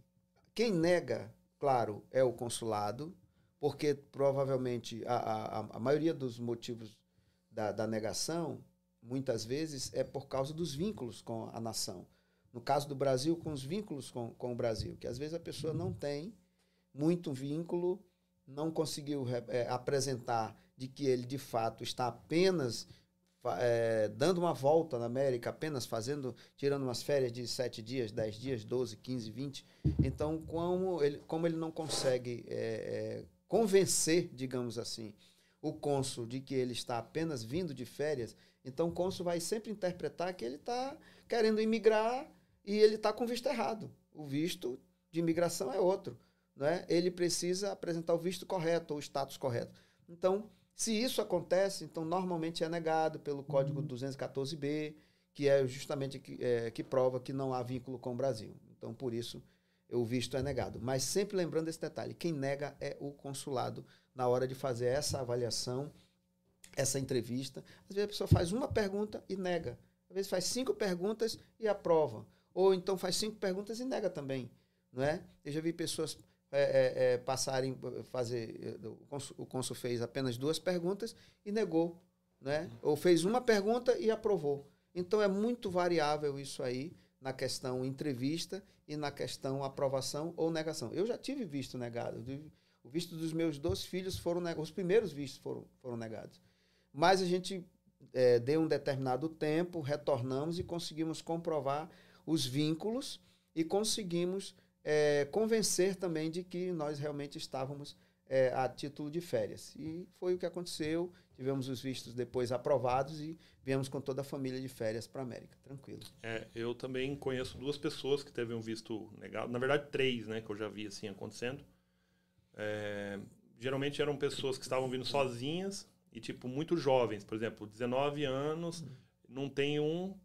quem nega, claro, é o consulado, porque provavelmente a, a, a maioria dos motivos da, da negação, muitas vezes, é por causa dos vínculos com a nação. No caso do Brasil, com os vínculos com, com o Brasil, que às vezes a pessoa não tem muito vínculo, não conseguiu é, apresentar de que ele de fato está apenas é, dando uma volta na América, apenas fazendo, tirando umas férias de sete dias, dez dias, doze, quinze, vinte. Então, como ele, como ele não consegue é, é, convencer, digamos assim, o cônsul de que ele está apenas vindo de férias, então o cônsul vai sempre interpretar que ele está querendo imigrar e ele está com visto errado. O visto de imigração é outro. Né? Ele precisa apresentar o visto correto ou o status correto. Então, se isso acontece, então normalmente é negado pelo Código 214B, uhum. que é justamente que, é, que prova que não há vínculo com o Brasil. Então, por isso, o visto é negado. Mas sempre lembrando esse detalhe: quem nega é o consulado na hora de fazer essa avaliação, essa entrevista. Às vezes a pessoa faz uma pergunta e nega. Às vezes faz cinco perguntas e aprova. Ou então faz cinco perguntas e nega também. Não é? Eu já vi pessoas é, é, é passarem, fazer. O Consul fez apenas duas perguntas e negou. Né? Ou fez uma pergunta e aprovou. Então é muito variável isso aí na questão entrevista e na questão aprovação ou negação. Eu já tive visto negado. O visto dos meus dois filhos foram negados. Os primeiros vistos foram, foram negados. Mas a gente é, deu um determinado tempo, retornamos e conseguimos comprovar os vínculos e conseguimos é, convencer também de que nós realmente estávamos é, a título de férias. E foi o que aconteceu. Tivemos os vistos depois aprovados e viemos com toda a família de férias para a América. Tranquilo. É, eu também conheço duas pessoas que teve um visto negado. Na verdade, três, né? Que eu já vi assim acontecendo. É, geralmente eram pessoas que estavam vindo sozinhas e, tipo, muito jovens. Por exemplo, 19 anos, não tem um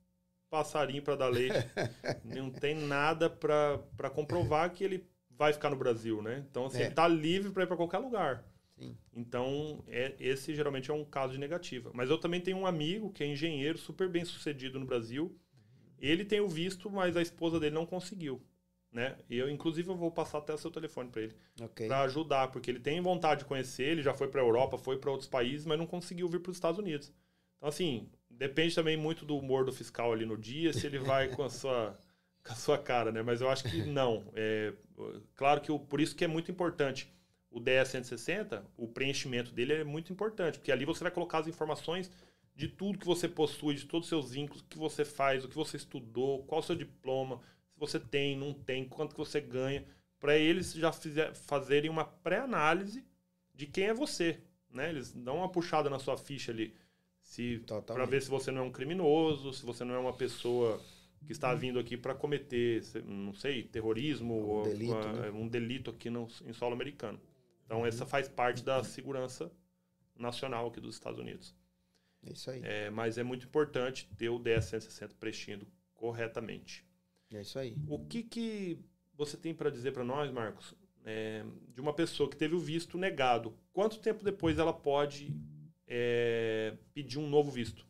passarinho para dar leite. não tem nada para comprovar que ele vai ficar no Brasil, né? Então, assim, é. ele está livre para ir para qualquer lugar. Sim. Então, é, esse geralmente é um caso de negativa. Mas eu também tenho um amigo que é engenheiro, super bem sucedido no Brasil. Ele tem o visto, mas a esposa dele não conseguiu. Né? E eu, inclusive, eu vou passar até o seu telefone para ele. Okay. Para ajudar, porque ele tem vontade de conhecer, ele já foi para a Europa, foi para outros países, mas não conseguiu vir para os Estados Unidos. Então, assim, depende também muito do humor do fiscal ali no dia, se ele vai com a sua com a sua cara, né? Mas eu acho que não. É, claro que o, por isso que é muito importante o DS 160, o preenchimento dele é muito importante, porque ali você vai colocar as informações de tudo que você possui, de todos os seus vínculos, o que você faz, o que você estudou, qual o seu diploma, você tem, não tem, quanto que você ganha, para eles já fizer, fazerem uma pré-análise de quem é você, né? Eles dão uma puxada na sua ficha ali, se para ver se você não é um criminoso, se você não é uma pessoa que está vindo aqui para cometer, não sei, terrorismo um ou delito, uma, né? um delito aqui no, em solo americano. Então, uhum. essa faz parte da segurança nacional aqui dos Estados Unidos. É isso aí. É, mas é muito importante ter o DS-160 preenchido corretamente. É isso aí. O que, que você tem para dizer para nós, Marcos, é, de uma pessoa que teve o visto negado? Quanto tempo depois ela pode é, pedir um novo visto?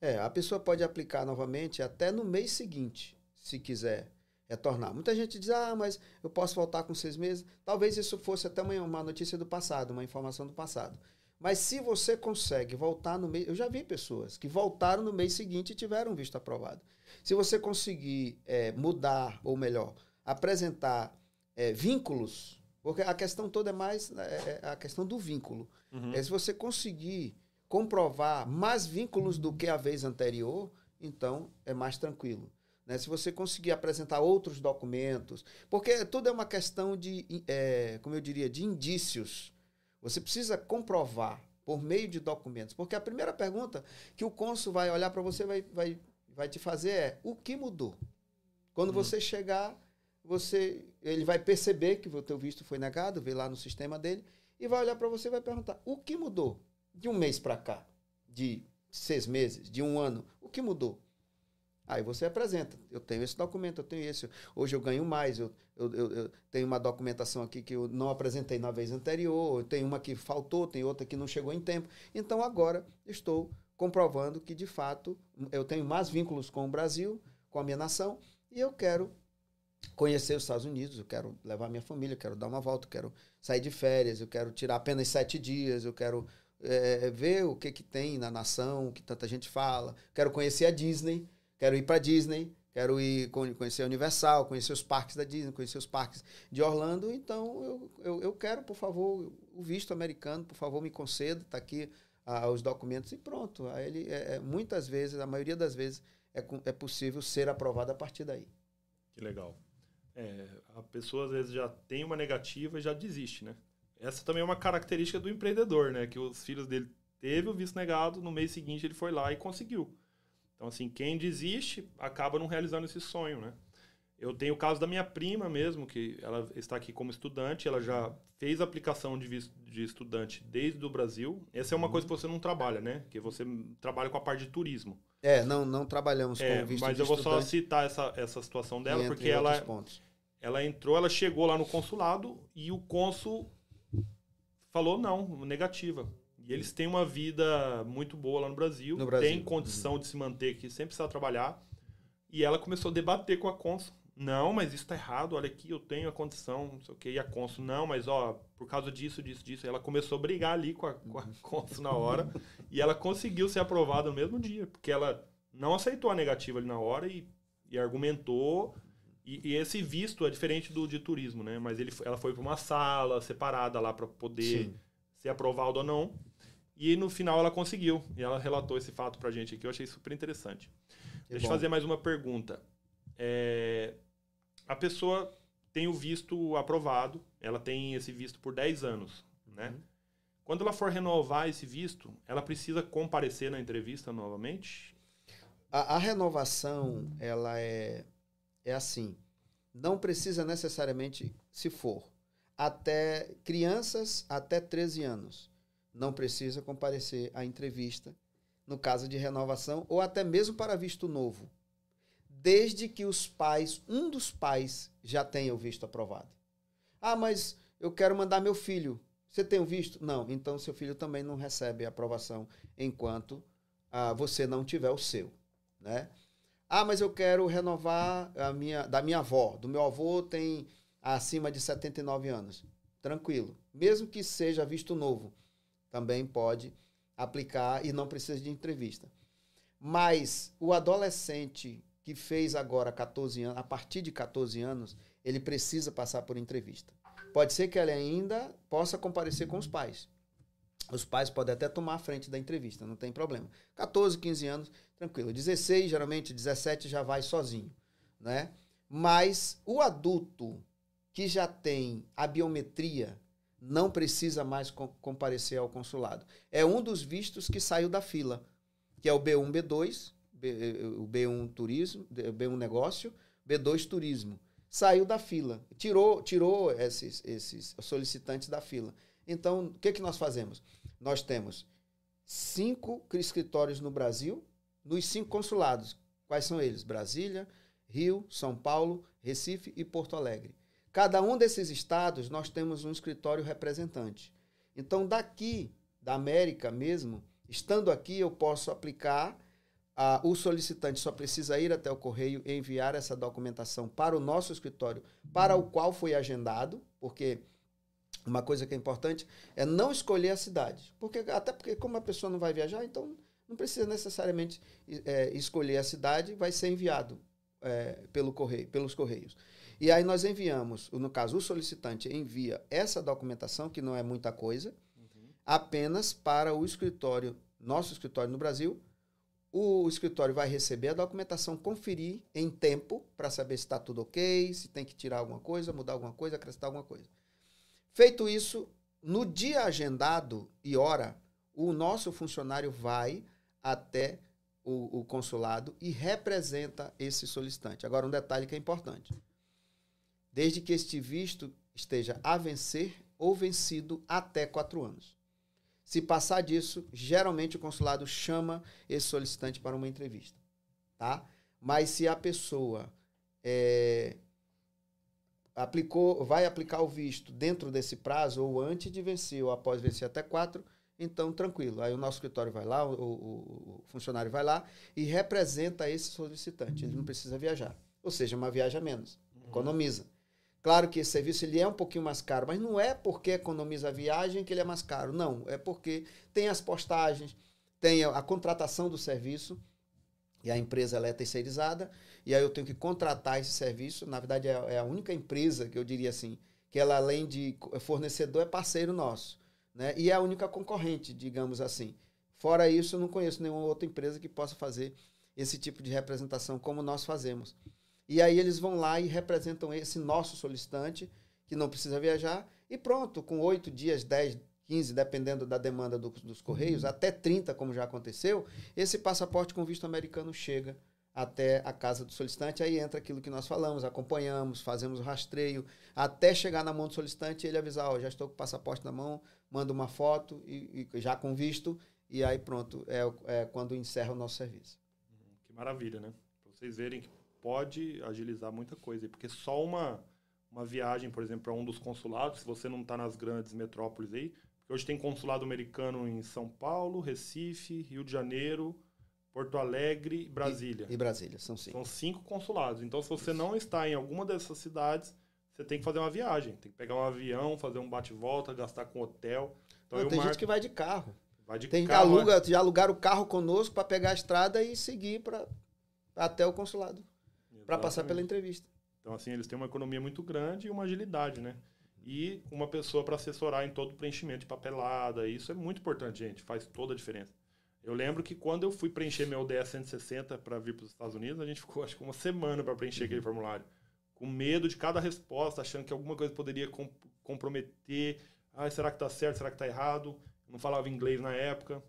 É, a pessoa pode aplicar novamente até no mês seguinte, se quiser retornar. Muita gente diz, ah, mas eu posso voltar com seis meses. Talvez isso fosse até uma, uma notícia do passado, uma informação do passado. Mas se você consegue voltar no mês. Eu já vi pessoas que voltaram no mês seguinte e tiveram visto aprovado. Se você conseguir é, mudar, ou melhor, apresentar é, vínculos, porque a questão toda é mais é, é a questão do vínculo. Uhum. É se você conseguir comprovar mais vínculos do que a vez anterior, então é mais tranquilo. Né? Se você conseguir apresentar outros documentos, porque tudo é uma questão de, é, como eu diria, de indícios. Você precisa comprovar por meio de documentos. Porque a primeira pergunta que o cônsul vai olhar para você vai, vai, vai te fazer é: o que mudou? Quando hum. você chegar, você ele vai perceber que o teu visto foi negado, vê lá no sistema dele, e vai olhar para você e vai perguntar: o que mudou? de um mês para cá, de seis meses, de um ano, o que mudou? Aí você apresenta. Eu tenho esse documento, eu tenho esse. Hoje eu ganho mais. Eu, eu, eu, eu, tenho uma documentação aqui que eu não apresentei na vez anterior. Tem uma que faltou, tem outra que não chegou em tempo. Então agora estou comprovando que de fato eu tenho mais vínculos com o Brasil, com a minha nação, e eu quero conhecer os Estados Unidos. Eu quero levar minha família, eu quero dar uma volta, eu quero sair de férias, eu quero tirar apenas sete dias, eu quero é, ver o que, que tem na nação, o que tanta gente fala. Quero conhecer a Disney, quero ir para Disney, quero ir conhecer a Universal, conhecer os parques da Disney, conhecer os parques de Orlando. Então, eu, eu, eu quero, por favor, o visto americano, por favor, me conceda, está aqui ah, os documentos e pronto. Aí ele, é, é, muitas vezes, a maioria das vezes, é, é possível ser aprovado a partir daí. Que legal. É, a pessoa às vezes já tem uma negativa e já desiste, né? Essa também é uma característica do empreendedor, né? Que os filhos dele teve o visto negado, no mês seguinte ele foi lá e conseguiu. Então, assim, quem desiste acaba não realizando esse sonho, né? Eu tenho o caso da minha prima mesmo, que ela está aqui como estudante, ela já fez aplicação de visto de estudante desde o Brasil. Essa é uma uhum. coisa que você não trabalha, né? Que você trabalha com a parte de turismo. É, não, não trabalhamos é, com visto Mas eu vou só citar essa, essa situação dela, porque ela, pontos. ela entrou, ela chegou lá no consulado e o cônsul falou não, negativa. E eles têm uma vida muito boa lá no Brasil, no Brasil. têm condição uhum. de se manter aqui, sempre precisa trabalhar. E ela começou a debater com a Consul. Não, mas isso está errado, olha aqui, eu tenho a condição, não sei o quê. E a Consul, não, mas ó, por causa disso, disso, disso. E ela começou a brigar ali com a, com a uhum. Consul na hora. e ela conseguiu ser aprovada no mesmo dia, porque ela não aceitou a negativa ali na hora e, e argumentou e, e, esse visto é diferente do de turismo, né? Mas ele, ela foi para uma sala separada lá para poder Sim. ser aprovado ou não. E no final ela conseguiu. E ela relatou esse fato para a gente aqui. Eu achei super interessante. Que Deixa eu fazer mais uma pergunta. É, a pessoa tem o visto aprovado. Ela tem esse visto por 10 anos, né? Uhum. Quando ela for renovar esse visto, ela precisa comparecer na entrevista novamente? A, a renovação, ela é é assim: não precisa necessariamente, se for, até crianças até 13 anos, não precisa comparecer à entrevista, no caso de renovação, ou até mesmo para visto novo. desde que os pais, um dos pais, já tenha o visto aprovado. Ah, mas eu quero mandar meu filho. Você tem o visto? Não. Então seu filho também não recebe a aprovação enquanto ah, você não tiver o seu, né? Ah, mas eu quero renovar a minha, da minha avó. Do meu avô tem acima de 79 anos. Tranquilo. Mesmo que seja visto novo, também pode aplicar e não precisa de entrevista. Mas o adolescente que fez agora 14 anos, a partir de 14 anos, ele precisa passar por entrevista. Pode ser que ele ainda possa comparecer com os pais. Os pais podem até tomar a frente da entrevista, não tem problema. 14, 15 anos, tranquilo. 16, geralmente 17 já vai sozinho, né? Mas o adulto que já tem a biometria não precisa mais comparecer ao consulado. É um dos vistos que saiu da fila, que é o B1, B2, o B1 turismo, B1 negócio, B2 turismo. Saiu da fila, tirou, tirou esses, esses solicitantes da fila. Então, o que, que nós fazemos? Nós temos cinco escritórios no Brasil, nos cinco consulados. Quais são eles? Brasília, Rio, São Paulo, Recife e Porto Alegre. Cada um desses estados nós temos um escritório representante. Então, daqui, da América mesmo, estando aqui, eu posso aplicar. Ah, o solicitante só precisa ir até o correio e enviar essa documentação para o nosso escritório, para o qual foi agendado, porque uma coisa que é importante é não escolher a cidade. Porque, até porque, como a pessoa não vai viajar, então não precisa necessariamente é, escolher a cidade, vai ser enviado é, pelo correio, pelos correios. E aí nós enviamos, no caso, o solicitante envia essa documentação, que não é muita coisa, uhum. apenas para o escritório, nosso escritório no Brasil. O escritório vai receber a documentação, conferir em tempo para saber se está tudo ok, se tem que tirar alguma coisa, mudar alguma coisa, acrescentar alguma coisa. Feito isso, no dia agendado e hora, o nosso funcionário vai até o, o, consulado e representa esse solicitante. Agora, um detalhe que é importante: desde que este visto esteja a vencer ou vencido até quatro anos. Se passar disso, geralmente o consulado chama esse solicitante para uma entrevista, tá? Mas se a pessoa é, aplicou, vai aplicar o visto dentro desse prazo, ou antes de vencer, ou após vencer até quatro, então tranquilo. Aí o nosso escritório vai lá, o, o, o funcionário vai lá e representa esse solicitante. Ele não precisa viajar. Ou seja, uma viagem a menos. Economiza. Claro que esse serviço ele é um pouquinho mais caro, mas não é porque economiza a viagem que ele é mais caro. Não, é porque tem as postagens, tem a, a contratação do serviço, e a empresa ela é terceirizada, e aí eu tenho que contratar esse serviço. Na verdade, é, é a única empresa que eu diria assim, que ela, além de fornecedor, é parceiro nosso. Né? E é a única concorrente, digamos assim. Fora isso, eu não conheço nenhuma outra empresa que possa fazer esse tipo de representação como nós fazemos. E aí eles vão lá e representam esse nosso solicitante, que não precisa viajar, e pronto, com oito dias, dez, 15, dependendo da demanda do, dos Correios, uhum. até 30, como já aconteceu, esse passaporte com visto americano chega até a casa do solicitante, aí entra aquilo que nós falamos, acompanhamos, fazemos o rastreio, até chegar na mão do solicitante e ele avisar, ó, oh, já estou com o passaporte na mão, manda uma foto e, e já com visto, e aí pronto, é, é, quando encerra o nosso serviço. Uhum, que maravilha, né? Para vocês verem que pode agilizar muita coisa, porque só uma, uma viagem, por exemplo, para um dos consulados, se você não está nas grandes metrópoles aí, Hoje tem consulado americano em São Paulo, Recife, Rio de Janeiro, Porto Alegre e Brasília. E, e Brasília, são cinco. São cinco consulados. Então, se você Isso. não está em alguma dessas cidades, você tem que fazer uma viagem. Tem que pegar um avião, fazer um bate-volta, gastar com hotel. Então, não, tem marco... gente que vai de carro. Vai de tem carro. Que aluga, já alugaram o carro conosco para pegar a estrada e seguir para até o consulado. Para passar pela entrevista. Então, assim, eles têm uma economia muito grande e uma agilidade, né? e uma pessoa para assessorar em todo o preenchimento de papelada. Isso é muito importante, gente, faz toda a diferença. Eu lembro que quando eu fui preencher meu DS 160 para vir para os Estados Unidos, a gente ficou acho que uma semana para preencher uhum. aquele formulário, com medo de cada resposta, achando que alguma coisa poderia com comprometer. Ah, será que está certo? Será que está errado? Eu não falava inglês na época.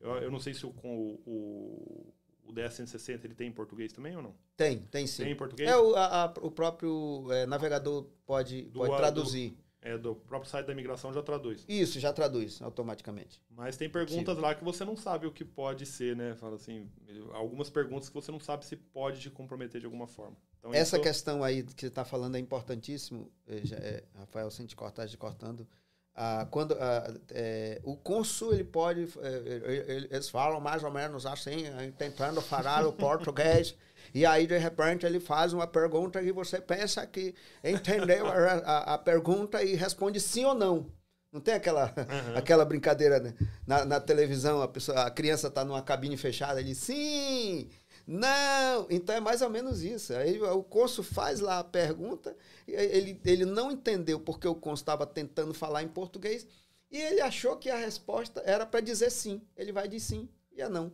Eu, eu não sei se o, o, o o DS160 ele tem em português também ou não? Tem, tem sim. Tem em português? É, o, a, o próprio é, navegador pode, do, pode traduzir. é, do próprio site da imigração já traduz. Isso, já traduz automaticamente. Mas tem perguntas lá que você não sabe o que pode ser, né? Fala assim, algumas perguntas que você não sabe se pode te comprometer de alguma forma. Então, Essa isso... questão aí que você está falando é importantíssimo, é, Rafael, sem te cortar, te cortando. Ah, quando ah, é, o cônsul ele pode é, eles falam mais ou menos assim tentando falar o português e aí de repente ele faz uma pergunta e você pensa que entendeu a, a, a pergunta e responde sim ou não não tem aquela, uhum. aquela brincadeira né? na, na televisão a pessoa a criança está numa cabine fechada ele sim não, então é mais ou menos isso. Aí o Consul faz lá a pergunta, ele, ele não entendeu porque o Consul estava tentando falar em português e ele achou que a resposta era para dizer sim. Ele vai dizer sim e é não.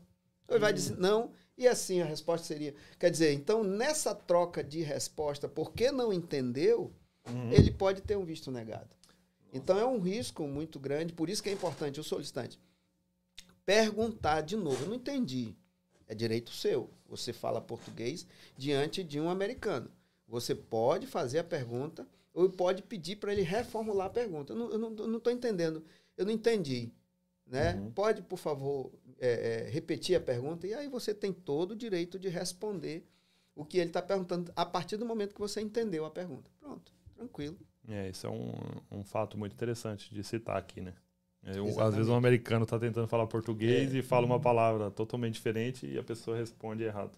Ele vai dizer não e assim a resposta seria. Quer dizer, então nessa troca de resposta, porque não entendeu, uhum. ele pode ter um visto negado. Então é um risco muito grande, por isso que é importante o solicitante perguntar de novo. Eu não entendi. É direito seu. Você fala português diante de um americano. Você pode fazer a pergunta ou pode pedir para ele reformular a pergunta. Eu não estou entendendo. Eu não entendi. Né? Uhum. Pode, por favor, é, é, repetir a pergunta e aí você tem todo o direito de responder o que ele está perguntando a partir do momento que você entendeu a pergunta. Pronto, tranquilo. É, isso é um, um fato muito interessante de citar aqui, né? Eu, às vezes um americano está tentando falar português é. e fala uma palavra totalmente diferente e a pessoa responde errado.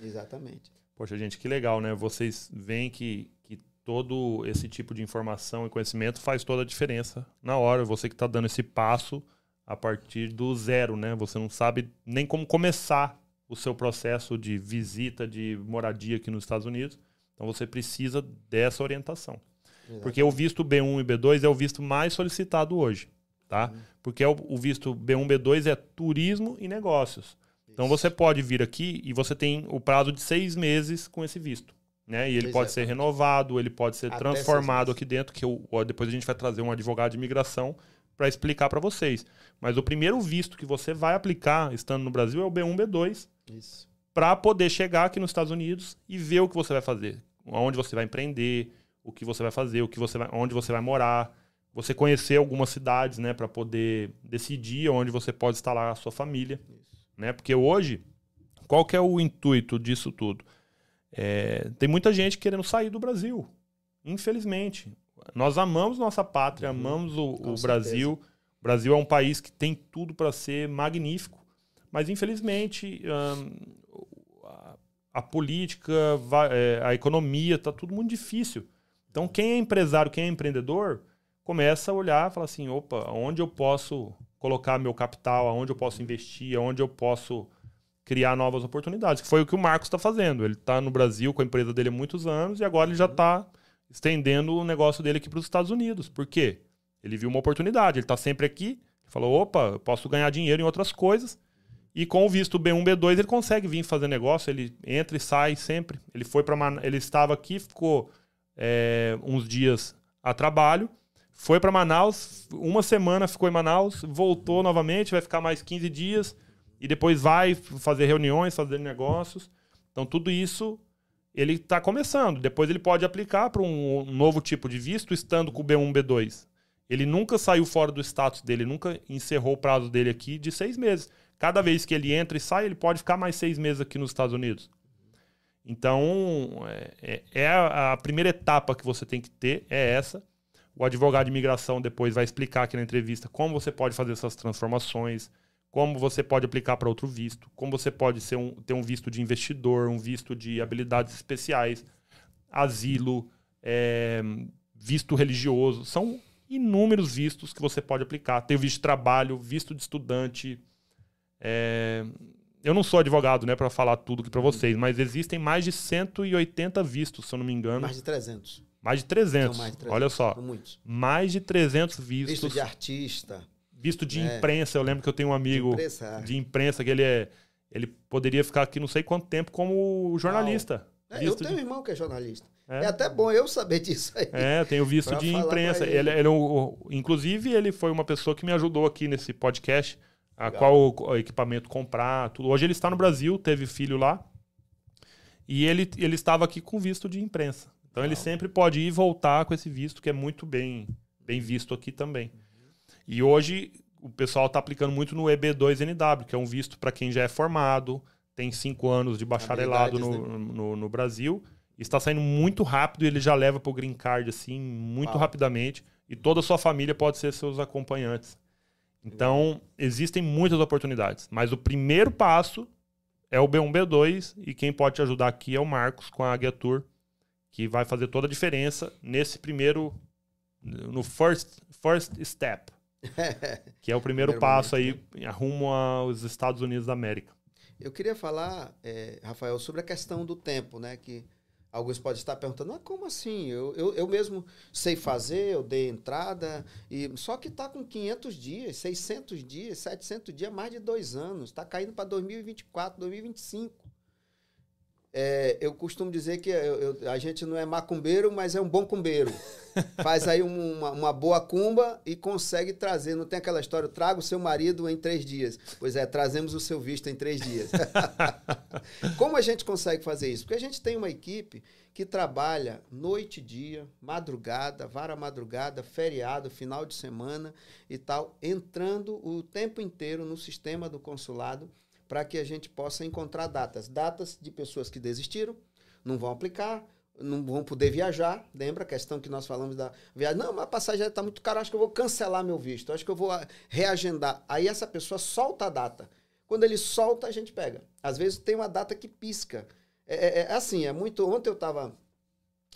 Exatamente. Poxa, gente, que legal, né? Vocês veem que, que todo esse tipo de informação e conhecimento faz toda a diferença na hora. Você que está dando esse passo a partir do zero, né? Você não sabe nem como começar o seu processo de visita, de moradia aqui nos Estados Unidos. Então você precisa dessa orientação. Exatamente. Porque o visto B1 e B2 é o visto mais solicitado hoje tá? Uhum. Porque é o, o, visto B1, B2 é turismo e negócios. Então, Isso. Então você pode vir aqui e você tem o prazo de seis meses com esse visto. Né? E ele pode ser renovado, ele pode ser Até transformado aqui dentro, que eu, depois a gente vai trazer um advogado de imigração para explicar para vocês. Mas o primeiro visto que você vai aplicar estando no Brasil é o B1, B2. Para poder chegar aqui nos Estados Unidos e ver o que você vai fazer. Onde você vai empreender, o que você vai fazer, o que você vai, onde você vai morar você conhecer algumas cidades, né, para poder decidir onde você pode instalar a sua família, Isso. né? Porque hoje, qual que é o intuito disso tudo? É, tem muita gente querendo sair do Brasil, infelizmente. Nós amamos nossa pátria, uhum. amamos o, o Brasil. O Brasil é um país que tem tudo para ser magnífico, mas infelizmente hum, a, a, política, é, a economia, está tudo muito difícil. Então, quem é empresário, quem é empreendedor, começa a olhar falar assim, opa, onde eu posso colocar meu capital, aonde eu posso investir, aonde eu posso criar novas oportunidades, que foi o que o Marcos está fazendo. Ele está no Brasil com a empresa dele há muitos anos e agora ele já está estendendo o negócio dele aqui para os Estados Unidos. Por quê? Ele viu uma oportunidade, ele está sempre aqui, falou, opa, eu posso ganhar dinheiro em outras coisas. E com o visto B1, B2, ele consegue vir fazer negócio, ele entra e sai sempre. Ele foi para ele estava aqui, ficou é, uns dias a trabalho, foi para Manaus, uma semana ficou em Manaus, voltou novamente, vai ficar mais 15 dias e depois vai fazer reuniões, fazer negócios. Então tudo isso ele está começando. Depois ele pode aplicar para um novo tipo de visto estando com o B1, B2. Ele nunca saiu fora do status dele, nunca encerrou o prazo dele aqui de seis meses. Cada vez que ele entra e sai, ele pode ficar mais seis meses aqui nos Estados Unidos. Então, é, é, é a primeira etapa que você tem que ter, é essa. O advogado de imigração depois vai explicar aqui na entrevista como você pode fazer essas transformações, como você pode aplicar para outro visto, como você pode ser um, ter um visto de investidor, um visto de habilidades especiais, asilo, é, visto religioso. São inúmeros vistos que você pode aplicar. Tem o visto de trabalho, visto de estudante. É, eu não sou advogado, né, para falar tudo aqui para vocês, mas existem mais de 180 vistos, se eu não me engano. Mais de 300. Mais de 300. Mais de 300. Olha só. Mais de 300 vistos. Visto de artista. Visto de é. imprensa. Eu lembro que eu tenho um amigo de imprensa, de imprensa que ele é. Ele poderia ficar aqui não sei quanto tempo como jornalista. É, eu tenho de... um irmão que é jornalista. É. é. até bom eu saber disso aí. É, tenho visto de imprensa. Ele, ele, ele, inclusive, ele foi uma pessoa que me ajudou aqui nesse podcast a Legal. qual equipamento comprar, tudo. Hoje ele está no Brasil, teve filho lá. E ele, ele estava aqui com visto de imprensa. Então ele sempre pode ir e voltar com esse visto que é muito bem bem visto aqui também. E hoje o pessoal está aplicando muito no EB2NW, que é um visto para quem já é formado, tem cinco anos de bacharelado no, né? no, no, Brasil, está saindo muito rápido e ele já leva para o Green Card assim, muito Uau. rapidamente. E toda a sua família pode ser seus acompanhantes. Então, existem muitas oportunidades. Mas o primeiro passo é o B1, B2 e quem pode te ajudar aqui é o Marcos com a Águia Tour, que vai fazer toda a diferença nesse primeiro, no first, first step, que é o primeiro, primeiro passo momento, aí né? rumo aos Estados Unidos da América. Eu queria falar, é, Rafael, sobre a questão do tempo, né? Que Alguns podem estar perguntando, ah, como assim? Eu, eu, eu mesmo sei fazer, eu dei entrada, e só que está com 500 dias, 600 dias, 700 dias, mais de dois anos. Está caindo para 2024, 2025. É, eu costumo dizer que eu, eu, a gente não é macumbeiro, mas é um bom cumbeiro. Faz aí uma, uma, boa cumba e consegue trazer. Não tem aquela história, traga o seu marido em três dias. Pois é, trazemos o seu visto em três dias. Como a gente consegue fazer isso? Porque a gente tem uma equipe que trabalha noite e dia, madrugada, vara madrugada, feriado, final de semana e tal, entrando o tempo inteiro no sistema do consulado para que a gente possa encontrar datas. Datas de pessoas que desistiram, não vão aplicar, não vão poder viajar. Lembra a questão que nós falamos da viagem? Não, mas a passagem está muito cara, acho que eu vou cancelar meu visto, acho que eu vou reagendar. Aí essa pessoa solta a data. Quando ele solta, a gente pega. Às vezes tem uma data que pisca. É, é, é assim, é muito. Ontem eu estava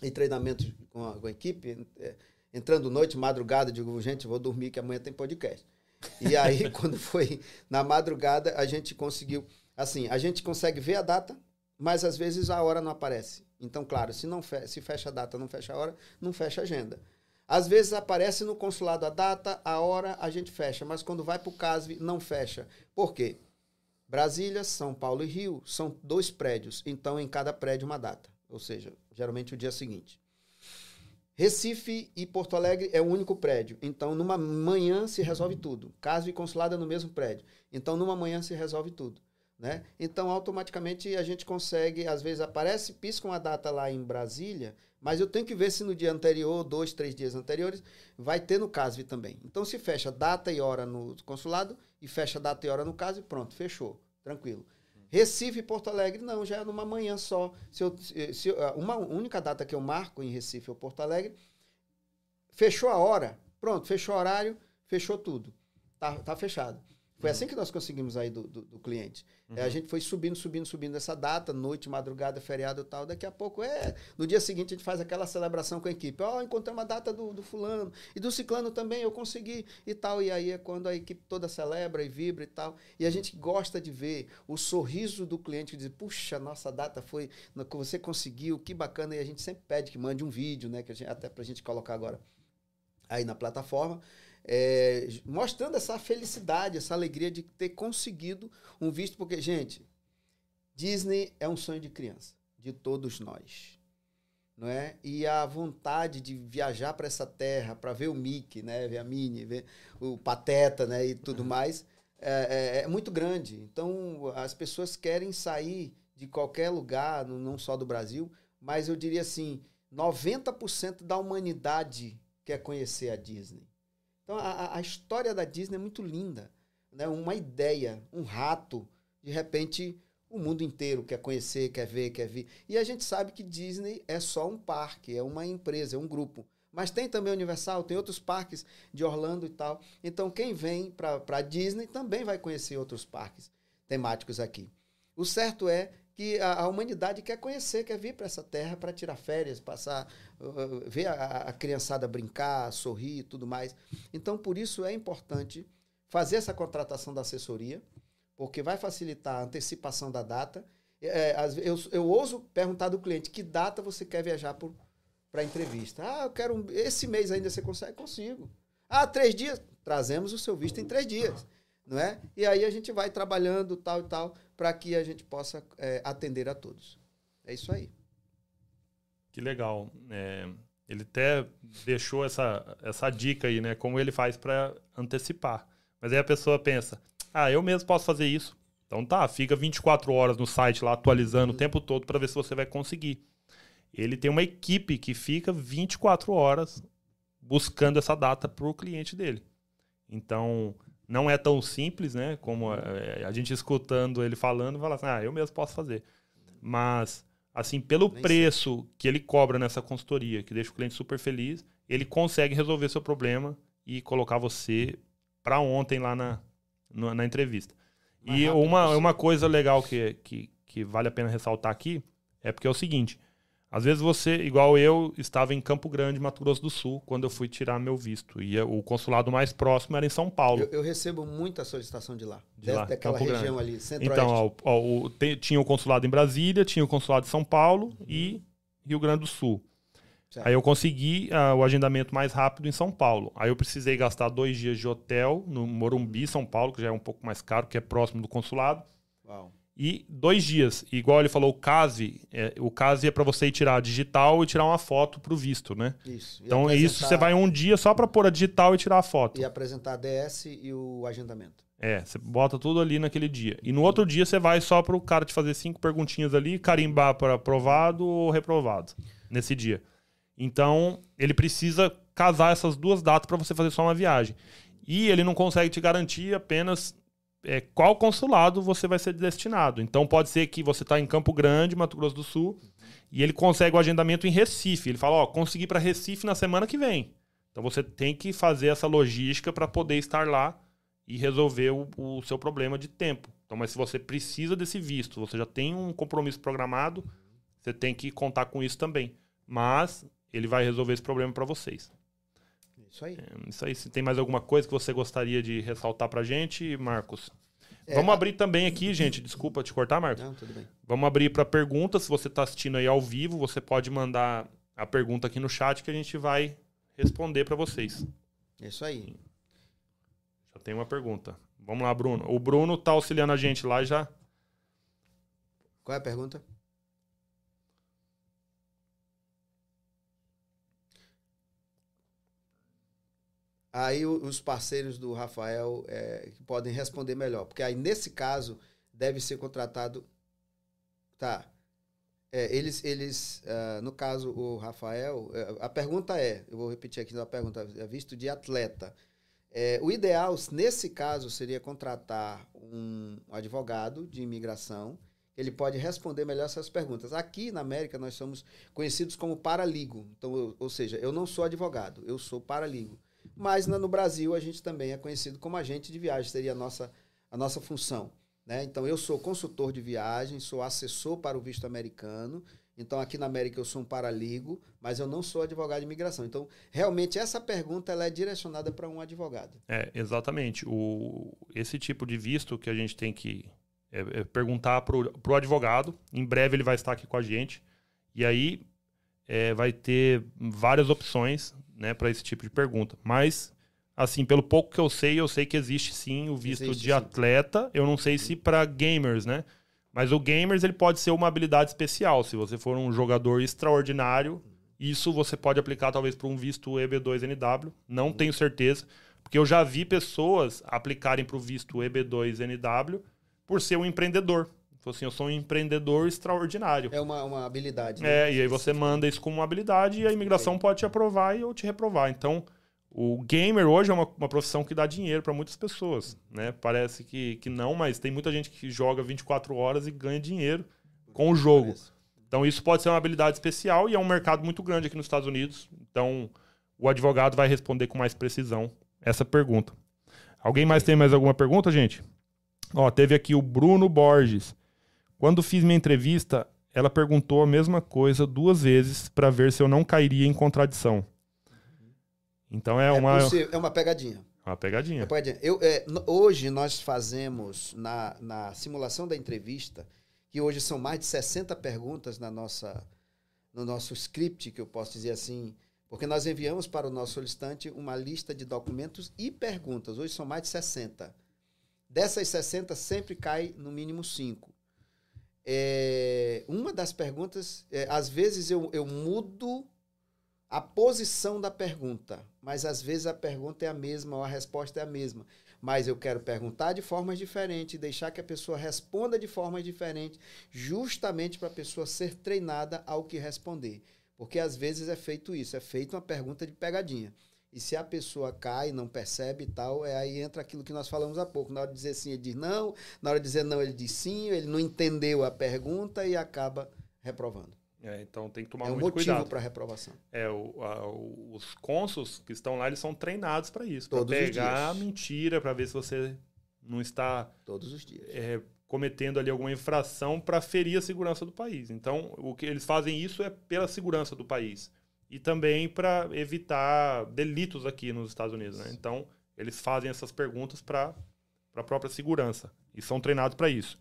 em treinamento com a, com a equipe, é, entrando noite, madrugada, digo, gente, vou dormir que amanhã tem podcast. E aí, quando foi na madrugada, a gente conseguiu. Assim, a gente consegue ver a data, mas às vezes a hora não aparece. Então, claro, se não fe se fecha a data, não fecha a hora, não fecha a agenda. Às vezes aparece no consulado a data, a hora, a gente fecha, mas quando vai para o CASV, não fecha. Por quê? Brasília, São Paulo e Rio são dois prédios, então em cada prédio uma data, ou seja, geralmente o dia seguinte. Recife e Porto Alegre é o único prédio. Então, numa manhã se resolve tudo. Caso e consulado é no mesmo prédio. Então, numa manhã se resolve tudo. Né? Então, automaticamente a gente consegue, às vezes aparece, pisca uma data lá em Brasília, mas eu tenho que ver se no dia anterior, dois, três dias anteriores, vai ter no CASV também. Então, se fecha data e hora no consulado e fecha data e hora no CASV, pronto, fechou. Tranquilo. Recife e Porto Alegre, não, já é numa manhã só. Se eu, se, uma única data que eu marco em Recife ou Porto Alegre, fechou a hora, pronto, fechou o horário, fechou tudo. Tá, tá fechado. Foi uhum. assim que nós conseguimos aí do, do, do cliente. Uhum. É, a gente foi subindo, subindo, subindo essa data, noite, madrugada, feriado e tal. Daqui a pouco, é. No dia seguinte, a gente faz aquela celebração com a equipe. Ó, oh, encontramos a data do, do fulano. E do ciclano também, eu consegui e tal. E aí é quando a equipe toda celebra e vibra e tal. E a gente gosta de ver o sorriso do cliente que diz: puxa, nossa data foi. Você conseguiu, que bacana. E a gente sempre pede que mande um vídeo, né? Que gente, até pra gente colocar agora aí na plataforma é, mostrando essa felicidade, essa alegria de ter conseguido um visto, porque, gente, Disney é um sonho de criança, de todos nós. Não é? E a vontade de viajar para essa terra, para ver o Mickey, né? ver a Minnie, ver o Pateta né? e tudo uhum. mais, é, é, é, muito grande. Então, as pessoas querem sair de qualquer lugar, não só do Brasil, mas eu diria assim, 90% da humanidade quer conhecer a Disney. Então a, a história da Disney é muito linda. Né? Uma ideia, um rato, de repente o mundo inteiro quer conhecer, quer ver, quer vir. E a gente sabe que Disney é só um parque, é uma empresa, é um grupo. Mas tem também Universal, tem outros parques de Orlando e tal. Então, quem vem para Disney também vai conhecer outros parques temáticos aqui. O certo é que a, a humanidade quer conhecer, quer vir para essa terra para tirar férias, passar, uh, ver a, a criançada brincar, sorrir tudo mais. Então, por isso é importante fazer essa contratação da assessoria, porque vai facilitar a antecipação da data. É, eu, eu ouso perguntar do cliente que data você quer viajar para a entrevista. Ah, eu quero um, esse mês ainda você consegue? Consigo. Ah, três dias? Trazemos o seu visto em três dias. Não é? E aí a gente vai trabalhando tal e tal para que a gente possa é, atender a todos. É isso aí. Que legal. É, ele até deixou essa, essa dica aí, né? Como ele faz para antecipar. Mas aí a pessoa pensa: ah, eu mesmo posso fazer isso. Então tá, fica 24 horas no site lá atualizando uhum. o tempo todo para ver se você vai conseguir. Ele tem uma equipe que fica 24 horas buscando essa data para o cliente dele. Então, não é tão simples, né? Como a, a gente escutando ele falando, fala assim, ah, eu mesmo posso fazer. Mas, assim, pelo Nem preço sei. que ele cobra nessa consultoria, que deixa o cliente super feliz, ele consegue resolver seu problema e colocar você para ontem lá na, na, na entrevista. Mais e uma, uma coisa legal que, que, que vale a pena ressaltar aqui é porque é o seguinte: às vezes você, igual eu, estava em Campo Grande, Mato Grosso do Sul, quando eu fui tirar meu visto. E o consulado mais próximo era em São Paulo. Eu, eu recebo muita solicitação de lá. De lá daquela Campo região Grande. ali, centro Então, ó, ó, o, tem, tinha o consulado em Brasília, tinha o consulado em São Paulo uhum. e Rio Grande do Sul. Certo. Aí eu consegui uh, o agendamento mais rápido em São Paulo. Aí eu precisei gastar dois dias de hotel no Morumbi, São Paulo, que já é um pouco mais caro, que é próximo do consulado. Uau e dois dias. Igual ele falou, o CASE, é, o CASE é para você ir tirar a digital e tirar uma foto para o visto, né? Isso. então apresentar... isso você vai um dia só para pôr a digital e tirar a foto. E apresentar a DS e o agendamento. É, você bota tudo ali naquele dia. E no outro dia você vai só para o cara te fazer cinco perguntinhas ali, carimbar para aprovado ou reprovado nesse dia. Então ele precisa casar essas duas datas para você fazer só uma viagem. E ele não consegue te garantir apenas é, qual consulado você vai ser destinado. Então pode ser que você está em Campo Grande, Mato Grosso do Sul, e ele consegue o agendamento em Recife. Ele fala, ó, consegui para Recife na semana que vem. Então você tem que fazer essa logística para poder estar lá e resolver o, o, seu problema de tempo. Então, mas se você precisa desse visto, você já tem um compromisso programado, você tem que contar com isso também. Mas ele vai resolver esse problema para vocês. Isso aí. É, isso aí. Se tem mais alguma coisa que você gostaria de ressaltar pra gente, Marcos? É, Vamos abrir também aqui, gente. Desculpa te cortar, Marcos. Não, tudo bem. Vamos abrir para perguntas. Se você está assistindo aí ao vivo, você pode mandar a pergunta aqui no chat que a gente vai responder para vocês. Isso aí. Já tem uma pergunta. Vamos lá, Bruno. O Bruno tá auxiliando a gente lá já. Qual é a pergunta? Aí os parceiros do Rafael é, podem responder melhor. Porque aí, nesse caso, deve ser contratado. Tá. É, eles, eles uh, no caso, o Rafael, é, a pergunta é, eu vou repetir aqui a pergunta, é visto de atleta. É, o ideal, nesse caso, seria contratar um advogado de imigração. Ele pode responder melhor essas perguntas. Aqui na América, nós somos conhecidos como paraligo. Então, eu, ou seja, eu não sou advogado, eu sou paraligo. Mas no Brasil a gente também é conhecido como agente de viagem, seria a nossa, a nossa função. Né? Então eu sou consultor de viagem, sou assessor para o visto americano. Então aqui na América eu sou um paraligo, mas eu não sou advogado de imigração. Então realmente essa pergunta ela é direcionada para um advogado. É exatamente o esse tipo de visto que a gente tem que é, é perguntar para o advogado. Em breve ele vai estar aqui com a gente e aí é, vai ter várias opções né, para esse tipo de pergunta. Mas, assim, pelo pouco que eu sei, eu sei que existe sim o visto existe, de sim. atleta. Eu não sei se para gamers, né? Mas o gamers ele pode ser uma habilidade especial. Se você for um jogador extraordinário, isso você pode aplicar talvez para um visto EB2NW. Não uhum. tenho certeza, porque eu já vi pessoas aplicarem para o visto EB2NW por ser um empreendedor. Assim, eu sou um empreendedor extraordinário. É uma, uma habilidade. Né? É, e aí você manda isso como uma habilidade e a imigração pode te aprovar e ou te reprovar. Então, o gamer hoje é uma, uma profissão que dá dinheiro para muitas pessoas, né? Parece que, que não, mas tem muita gente que joga 24 horas e ganha dinheiro com o jogo. Então, isso pode ser uma habilidade especial e é um mercado muito grande aqui nos Estados Unidos. Então, o advogado vai responder com mais precisão essa pergunta. Alguém mais tem mais alguma pergunta, gente? Ó, teve aqui o Bruno Borges. Quando fiz minha entrevista, ela perguntou a mesma coisa duas vezes para ver se eu não cairia em contradição. Então é, é uma. Possível, é uma pegadinha. Uma pegadinha. É uma pegadinha. Eu, é, hoje nós fazemos na, na simulação da entrevista, que hoje são mais de 60 perguntas na nossa, no nosso script, que eu posso dizer assim, porque nós enviamos para o nosso solicitante uma lista de documentos e perguntas. Hoje são mais de 60. Dessas 60, sempre cai no mínimo 5 é, uma das perguntas, é, às vezes eu, eu mudo a posição da pergunta, mas às vezes a pergunta é a mesma ou a resposta é a mesma. Mas eu quero perguntar de formas diferentes, deixar que a pessoa responda de formas diferentes, justamente para a pessoa ser treinada ao que responder. Porque às vezes é feito isso, é feito uma pergunta de pegadinha. E se a pessoa cai, não percebe e tal, é aí entra aquilo que nós falamos há pouco. Na hora de dizer sim, ele diz não. Na hora de dizer não, ele diz sim. Ele não entendeu a pergunta e acaba reprovando. É, então tem que tomar é um muito motivo cuidado. para reprovação. É, o, a- os cônsuls que estão lá, eles são treinados para isso. Para pegar a mentira, para ver se você não está Todos os dias. é, cometendo ali alguma infração para ferir a segurança do país. Então, o que eles fazem isso é pela segurança do país e também para evitar delitos aqui nos Estados Unidos. Né? Então, eles fazem essas perguntas para a própria segurança e são treinados para isso.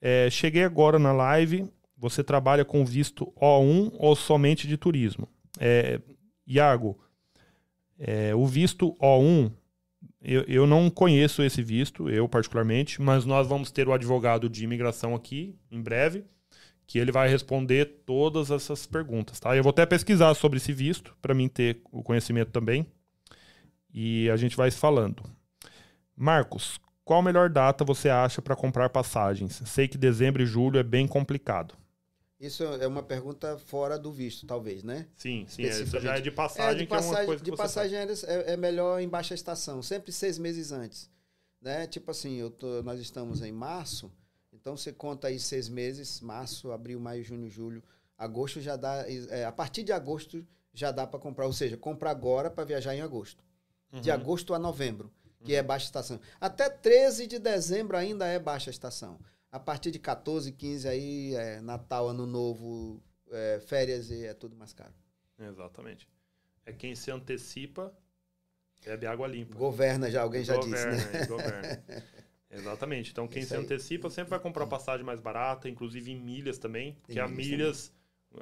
É, cheguei agora na live. Você trabalha com visto O1 ou somente de turismo? É, Iago, é, o visto O1 eu, eu não conheço esse visto, eu particularmente, mas nós vamos ter o advogado de imigração aqui em breve, que ele vai responder todas essas perguntas, tá? Eu vou até pesquisar sobre esse visto para mim ter o conhecimento também. E a gente vai se falando. Marcos, qual a melhor data você acha para comprar passagens? Sei que dezembro e julho é bem complicado. Isso é uma pergunta fora do visto, talvez, né? Sim, sim, isso já é de passagem, de que é uma passagem, coisa que de passagem é, é melhor em baixa estação, sempre seis meses antes. Né? Tipo assim, eu tô- nós estamos em março, então você conta aí seis meses, março, abril, maio, junho, julho, agosto já dá. é, a partir de agosto já dá para comprar, ou seja, compra agora para viajar em agosto. De Uhum. agosto a novembro, que é baixa estação. Até 13 de dezembro ainda é baixa estação. A partir de 14, 15 aí é Natal, Ano Novo, é, férias e é tudo mais caro. Exatamente. É quem se antecipa bebe água limpa. Governa já, alguém já governa, disse, né? é, governa. Exatamente. Então, quem Isso se aí. antecipa sempre vai comprar passagem mais barata, inclusive em milhas também. Porque a milhas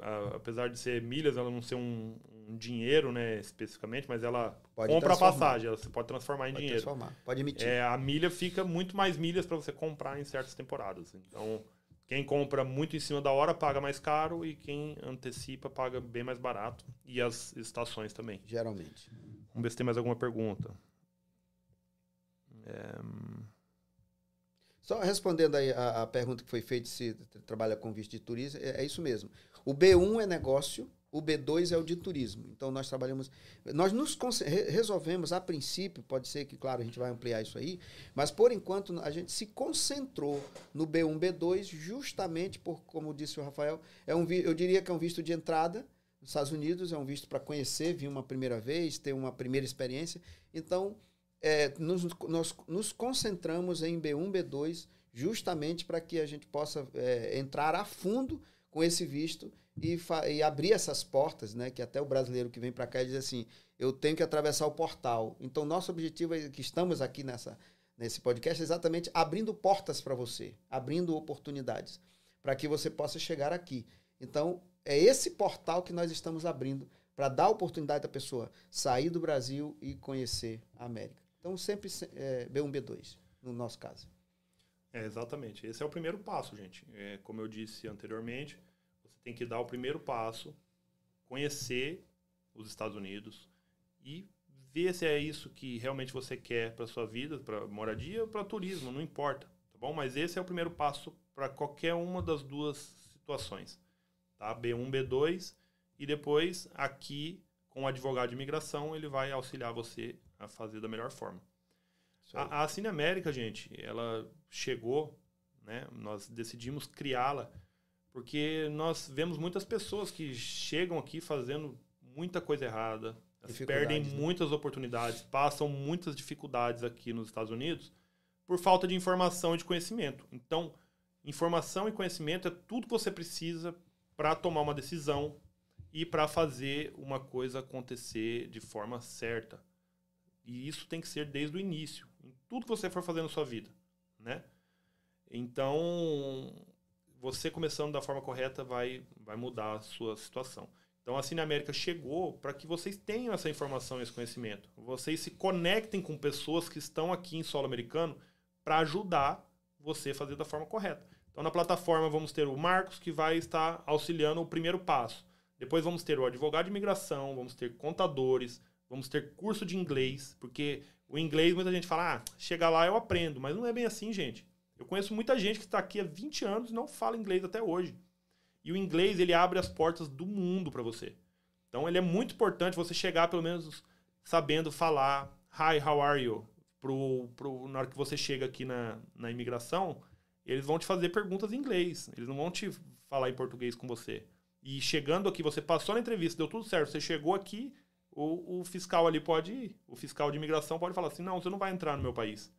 a- apesar de ser milhas, ela não ser um, um dinheiro, né, especificamente, mas ela Pode compra a passagem, ela você pode transformar em Pode dinheiro. transformar, pode emitir. É, a milha fica muito mais milhas para você comprar em certas temporadas. Então, quem compra muito em cima da hora paga mais caro e quem antecipa paga bem mais barato. E as estações também. Geralmente. Vamos ver se tem mais alguma pergunta. É, Só respondendo aí a, a pergunta que foi feita se trabalha com visto de turismo, é, é isso mesmo. O B1 é negócio, o B2 é o de turismo. Então nós trabalhamos, nós nos resolvemos a princípio, pode ser que claro a gente vai ampliar isso aí, mas por enquanto a gente se concentrou no B1, B2 justamente por, como disse o Rafael, é um eu diria que é um visto de entrada nos Estados Unidos, é um visto para conhecer, vir uma primeira vez, ter uma primeira experiência. Então é, nos, nós nos concentramos em B1, B2, justamente para que a gente possa é, entrar a fundo com esse visto e, e abrir essas portas, né? Que até o brasileiro que vem para cá diz assim, eu tenho que atravessar o portal. Então, nosso objetivo é que estamos aqui nessa, nesse podcast é exatamente abrindo portas para você, abrindo oportunidades para que você possa chegar aqui. Então, é esse portal que nós estamos abrindo para dar oportunidade da pessoa sair do Brasil e conhecer a América. Então, sempre se- é, B1, B2, no nosso caso. É, exatamente. Esse é o primeiro passo, gente. É, como eu disse anteriormente, você tem que dar o primeiro passo, conhecer os Estados Unidos e ver se é isso que realmente você quer para sua vida, para moradia ou para turismo, não importa, tá bom? Mas esse é o primeiro passo para qualquer uma das duas situações, tá? B1, B2 e depois aqui com o advogado de imigração ele vai auxiliar você a fazer da melhor forma. A, a Cine América, gente, ela chegou, né? Nós decidimos criá-la porque nós vemos muitas pessoas que chegam aqui fazendo muita coisa errada, perdem né? muitas oportunidades, passam muitas dificuldades aqui nos Estados Unidos por falta de informação e de conhecimento. Então, informação e conhecimento é tudo que você precisa para tomar uma decisão e para fazer uma coisa acontecer de forma certa. E isso tem que ser desde o início, em tudo que você for fazer na sua vida, né? Então, você começando da forma correta vai, vai mudar a sua situação. Então, a Cine América chegou para que vocês tenham essa informação e esse conhecimento. Vocês se conectem com pessoas que estão aqui em solo americano para ajudar você a fazer da forma correta. Então, na plataforma, vamos ter o Marcos, que vai estar auxiliando o primeiro passo. Depois, vamos ter o advogado de imigração, vamos ter contadores, vamos ter curso de inglês, porque o inglês, muita gente fala, ah, chega lá eu aprendo, mas não é bem assim, gente. Eu conheço muita gente que está aqui há 20 anos e não fala inglês até hoje. E o inglês, ele abre as portas do mundo para você. Então, ele é muito importante você chegar pelo menos sabendo falar Hi, how are you? Pro, pro, na hora que você chega aqui na, na imigração, eles vão te fazer perguntas em inglês. Eles não vão te falar em português com você. E chegando aqui, você passou na entrevista, deu tudo certo. Você chegou aqui, o, o fiscal ali pode, o fiscal de imigração pode falar assim, não, você não vai entrar no meu país.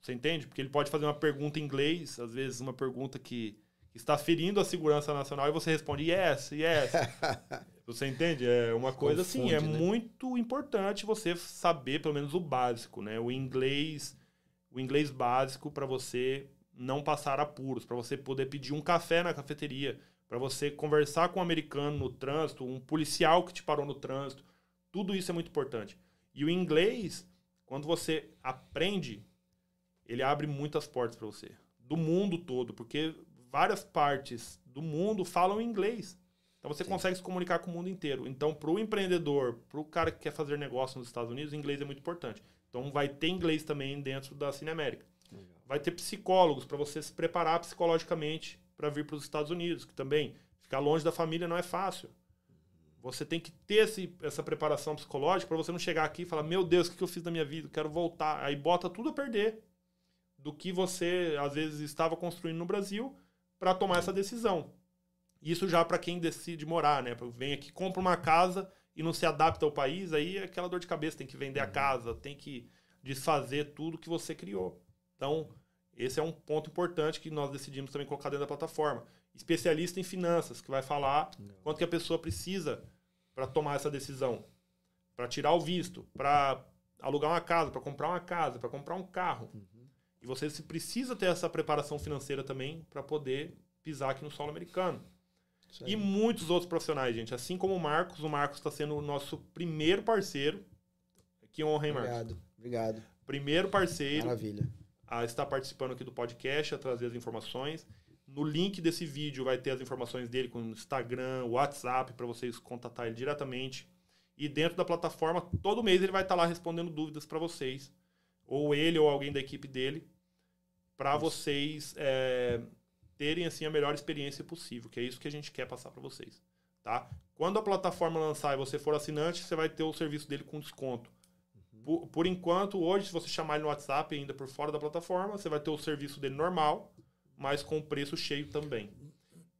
Você entende? Porque ele pode fazer uma pergunta em inglês, às vezes uma pergunta que está ferindo a segurança nacional e você responde yes, yes. você entende? É uma coisa assim, Confunde, assim, é né? muito importante você saber pelo menos o básico, né? O inglês, o inglês básico para você não passar apuros, para você poder pedir um café na cafeteria, para você conversar com um americano no trânsito, um policial que te parou no trânsito. Tudo isso é muito importante. E o inglês, quando você aprende ele abre muitas portas para você. Do mundo todo, porque várias partes do mundo falam inglês. Então você Sim. consegue se comunicar com o mundo inteiro. Então, para o empreendedor, para o cara que quer fazer negócio nos Estados Unidos, inglês é muito importante. Então vai ter inglês também dentro da Cine América. Vai ter psicólogos para você se preparar psicologicamente para vir para os Estados Unidos, que também ficar longe da família não é fácil. Você tem que ter esse, essa preparação psicológica para você não chegar aqui e falar: Meu Deus, o que eu fiz da minha vida? Quero voltar. Aí bota tudo a perder do que você às vezes estava construindo no Brasil para tomar essa decisão. Isso já para quem decide morar, né? Vem aqui, compra uma casa e não se adapta ao país, aí é aquela dor de cabeça, tem que vender a uhum. casa, tem que desfazer tudo que você criou. Então, esse é um ponto importante que nós decidimos também colocar dentro da plataforma. Especialista em finanças, que vai falar quanto que a pessoa precisa para tomar essa decisão, para tirar o visto, para alugar uma casa, para comprar uma casa, para comprar um carro. Uhum. E você precisa ter essa preparação financeira também para poder pisar aqui no solo americano. E muitos outros profissionais, gente. Assim como o Marcos, o Marcos está sendo o nosso primeiro parceiro. Que honra, hein, Marcos? Obrigado, obrigado. Primeiro parceiro. Maravilha. A estar participando aqui do podcast, a trazer as informações. No link desse vídeo vai ter as informações dele com Instagram, WhatsApp, para vocês contatar ele diretamente. E dentro da plataforma, todo mês ele vai estar lá respondendo dúvidas para vocês. Ou ele ou alguém da equipe dele para vocês é, terem assim a melhor experiência possível, que é isso que a gente quer passar para vocês, tá? Quando a plataforma lançar e você for assinante, você vai ter o serviço dele com desconto. Por, por, enquanto, hoje, se você chamar ele no WhatsApp ainda por fora da plataforma, você vai ter o serviço dele normal, mas com preço cheio também.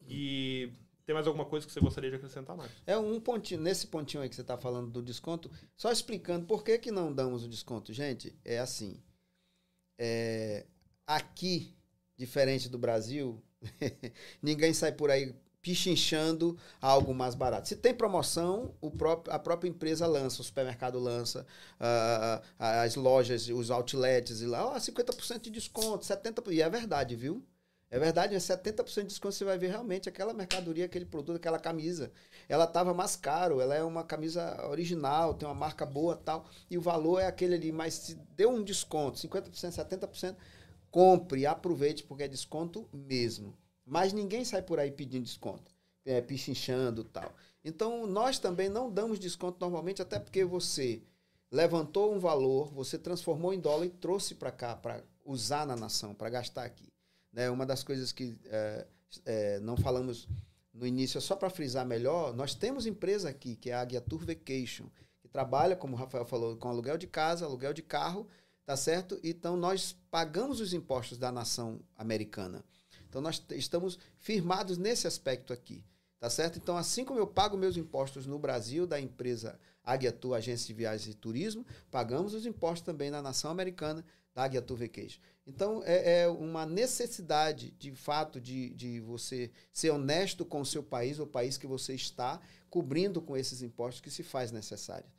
E tem mais alguma coisa que você gostaria de acrescentar mais? É um pontinho, nesse pontinho aí que você está falando do desconto, só explicando por que, que não damos o desconto. Gente, é assim. É, Aqui, diferente do Brasil, ninguém sai por aí pichinchando algo mais barato. Se tem promoção, próprio, a própria empresa lança, o supermercado lança, uh, as lojas, os outlets, e lá, oh, 50% de desconto, 70%. E é verdade, viu? É verdade, é 70% de desconto, você vai ver realmente aquela mercadoria, aquele produto, aquela camisa. Ela estava mais caro, ela é uma camisa original, tem uma marca boa tal, e o valor é aquele ali, mas se deu um desconto, 50%, 70%, compre, aproveite, porque é desconto mesmo. Mas ninguém sai por aí pedindo desconto, é, pichinchando tal. Então, nós também não damos desconto normalmente, até porque você levantou um valor, você transformou em dólar e trouxe para cá, para usar na nação, para gastar aqui. Né? Uma das coisas que é, é, não falamos no início, é só para frisar melhor, nós temos empresa aqui, que é a Águia Tour Vacation, que trabalha, como o Rafael falou, com aluguel de casa, aluguel de carro, tá certo? Então nós pagamos os impostos da nação americana. Então nós estamos firmados nesse aspecto aqui, tá certo? Então assim como eu pago meus impostos no Brasil da empresa Aguiatu Agência de Viagens e Turismo, pagamos os impostos também na nação americana da Aguiatu Vacation. Então é, é, uma necessidade de fato de, de você ser honesto com o seu país, o país que você está, cobrindo com esses impostos que se faz necessário.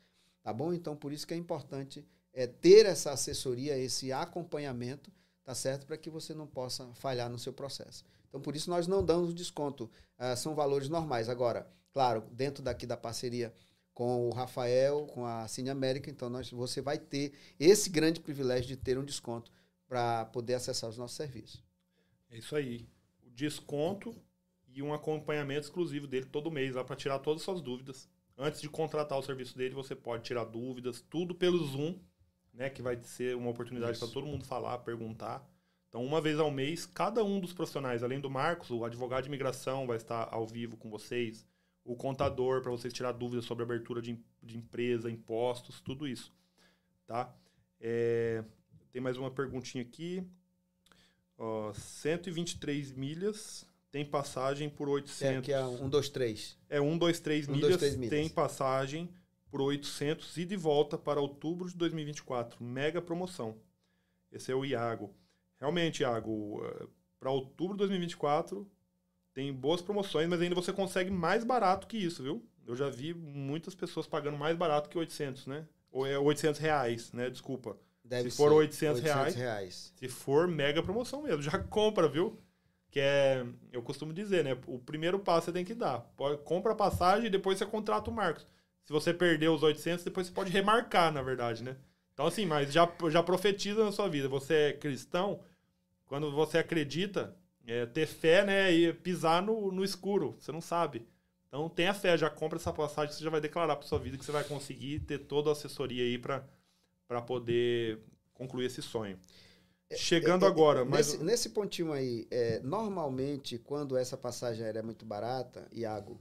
Tá bom? Então por isso que é importante é, ter essa assessoria, esse acompanhamento, tá certo? Para que você não possa falhar no seu processo. Então, por isso, nós não damos desconto. Ah, são valores normais. Agora, claro, dentro daqui da parceria com o Rafael, com a Cine América, então nós, você vai ter esse grande privilégio de ter um desconto para poder acessar os nossos serviços. É isso aí. O desconto e um acompanhamento exclusivo dele todo mês, lá para tirar todas as suas dúvidas. Antes de contratar o serviço dele, você pode tirar dúvidas, tudo pelo Zoom né, que vai ser uma oportunidade para todo mundo falar, perguntar. Então, uma vez ao mês, cada um dos profissionais, além do Marcos, o advogado de imigração vai estar ao vivo com vocês, o contador para vocês tirar dúvidas sobre abertura de, de empresa, impostos, tudo isso, tá? É, tem mais uma perguntinha aqui. Ó, 123 milhas tem passagem por 800. É, que é um, dois, três. É um, dois, três, Um, milhas, dois, três milhas. tem passagem por 800 e de volta para outubro de 2024. Mega promoção. Esse é o Iago. Realmente, Iago, para outubro de 2024 tem boas promoções, mas ainda você consegue mais barato que isso, viu? Eu já vi muitas pessoas pagando mais barato que 800, né? Ou é 800 reais, né? Desculpa. Deve Se for ser 800 reais, reais. se for mega promoção mesmo, já compra, viu? Que é, eu costumo dizer, né? O primeiro passo você tem que dar. Compra a passagem e depois você contrata o Marcos. Se você perder os 800, depois você pode remarcar, na verdade, né? Então, assim, mas já, já profetiza na sua vida. Você é cristão, quando você acredita, é, ter fé, né? E pisar no, no escuro. Você não sabe. Então, tenha fé, já compra essa passagem, você já vai declarar para sua vida que você vai conseguir ter toda a assessoria aí para poder concluir esse sonho. Chegando É, é, agora, mas Nesse, nesse pontinho aí, é, normalmente, quando essa passagem aérea é muito barata, Iago,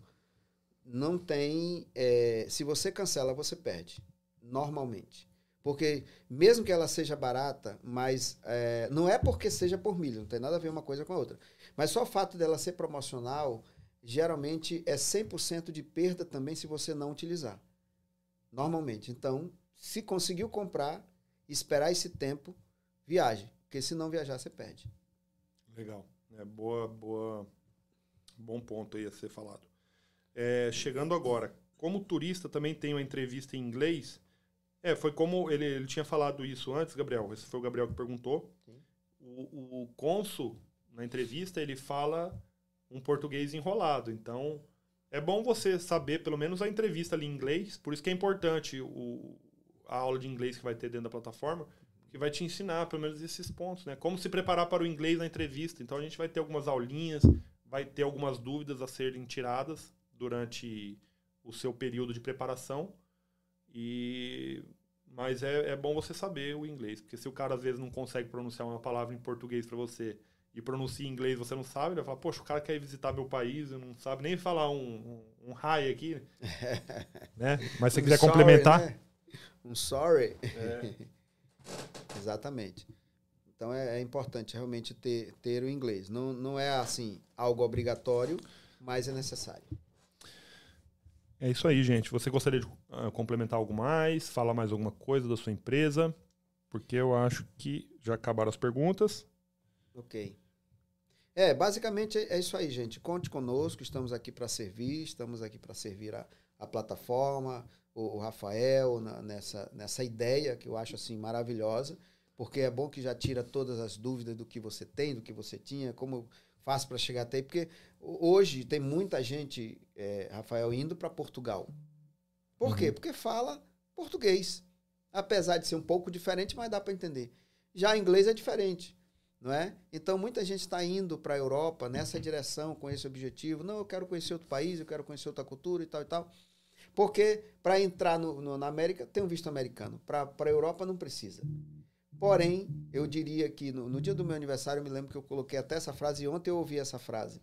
não tem. é, se você cancela, você perde. Normalmente. Porque, mesmo que ela seja barata, mas é, não é porque seja por milha, não tem nada a ver uma coisa com a outra. Mas só o fato dela ser promocional, geralmente é 100% de perda também se você não utilizar. Normalmente. Então, se conseguiu comprar, esperar esse tempo, viaje. Porque se não viajar, você perde. Legal. É, boa, boa, bom ponto aí a ser falado. É, chegando agora, como turista também tem uma entrevista em inglês. É, foi como ele, ele tinha falado isso antes, Gabriel. Esse foi o Gabriel que perguntou. O, o cônsul, na entrevista, ele fala um português enrolado. Então, é bom você saber pelo menos a entrevista ali em inglês. Por isso que é importante o, a aula de inglês que vai ter dentro da plataforma que vai te ensinar pelo menos esses pontos, né? Como se preparar para o inglês na entrevista. Então a gente vai ter algumas aulinhas, vai ter algumas dúvidas a serem tiradas durante o seu período de preparação. E mas é, é bom você saber o inglês, porque se o cara às vezes não consegue pronunciar uma palavra em português para você e pronuncia em inglês você não sabe, ele vai falar, poxa, o cara quer visitar meu país, eu não sabe nem falar um, um, um hi aqui, né? Mas se você Um quiser sorry, complementar, né? Um sorry. É. Exatamente. Então é, é importante realmente ter, ter o inglês. Não, não é assim algo obrigatório, mas é necessário. É isso aí, gente. Você gostaria de ah, complementar algo mais? Falar mais alguma coisa da sua empresa? Porque eu acho que já acabaram as perguntas. Ok. É, basicamente é é isso aí, gente. Conte conosco, estamos aqui para servir, estamos aqui para servir a, a plataforma, o, o Rafael, na- nessa, nessa ideia que eu acho assim maravilhosa, porque é bom que já tira todas as dúvidas do que você tem, do que você tinha, como faço para chegar até aí, porque hoje tem muita gente, é, Rafael, indo para Portugal. Por quê? Uhum. Porque fala português. Apesar de ser um pouco diferente, mas dá para entender. Já inglês é diferente não é? Então muita gente está indo para a Europa nessa direção com esse objetivo. Não, eu quero conhecer outro país, eu quero conhecer outra cultura e tal e tal. Porque para entrar no, no- na América tem um visto americano, para a Europa não precisa. Porém, eu diria que no, no dia do meu aniversário, eu me lembro que eu coloquei até essa frase e ontem eu ouvi essa frase.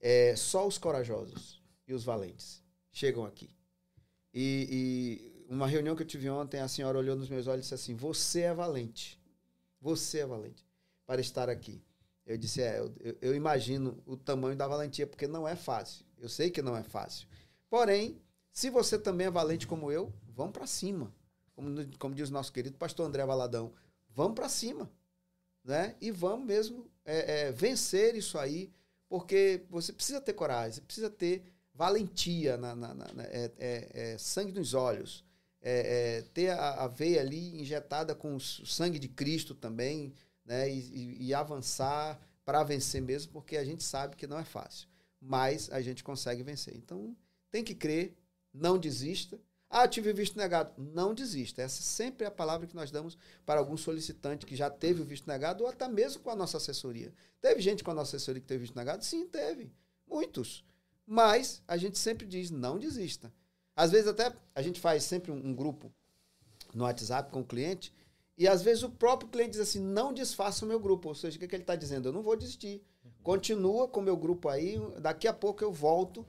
É, só os corajosos e os valentes chegam aqui. E, e uma reunião que eu tive ontem, a senhora olhou nos meus olhos e disse assim: Você é valente. Você é valente para estar aqui. Eu disse, é, eu, eu- imagino o tamanho da valentia, porque não é fácil. Eu sei que não é fácil. Porém, se você também é valente como eu, vamos para cima. Como, como diz o nosso querido pastor André Valadão, vamos para cima. Né? E vamos mesmo é, é, vencer isso aí, porque você precisa ter coragem, você precisa ter valentia, na, na- na- na- é- é- é sangue nos olhos, é, é, ter a, a veia ali injetada com o sangue de Cristo também, né? E, e- e avançar para vencer mesmo, porque a gente sabe que não é fácil, mas a gente consegue vencer. Então, tem que crer, não desista. Ah, tive visto negado. Não desista. Essa sempre é a palavra que nós damos para algum solicitante que já teve o visto negado, ou até mesmo com a nossa assessoria. Teve gente com a nossa assessoria que teve visto negado? Sim, teve. Muitos. Mas a gente sempre diz, não desista. Às vezes até a gente faz sempre um, um grupo no WhatsApp com o cliente, e às vezes o próprio cliente diz assim, não desfaça o meu grupo. Ou seja, o que, que ele está dizendo? Eu não vou desistir. Continua com o meu grupo aí, daqui a pouco eu volto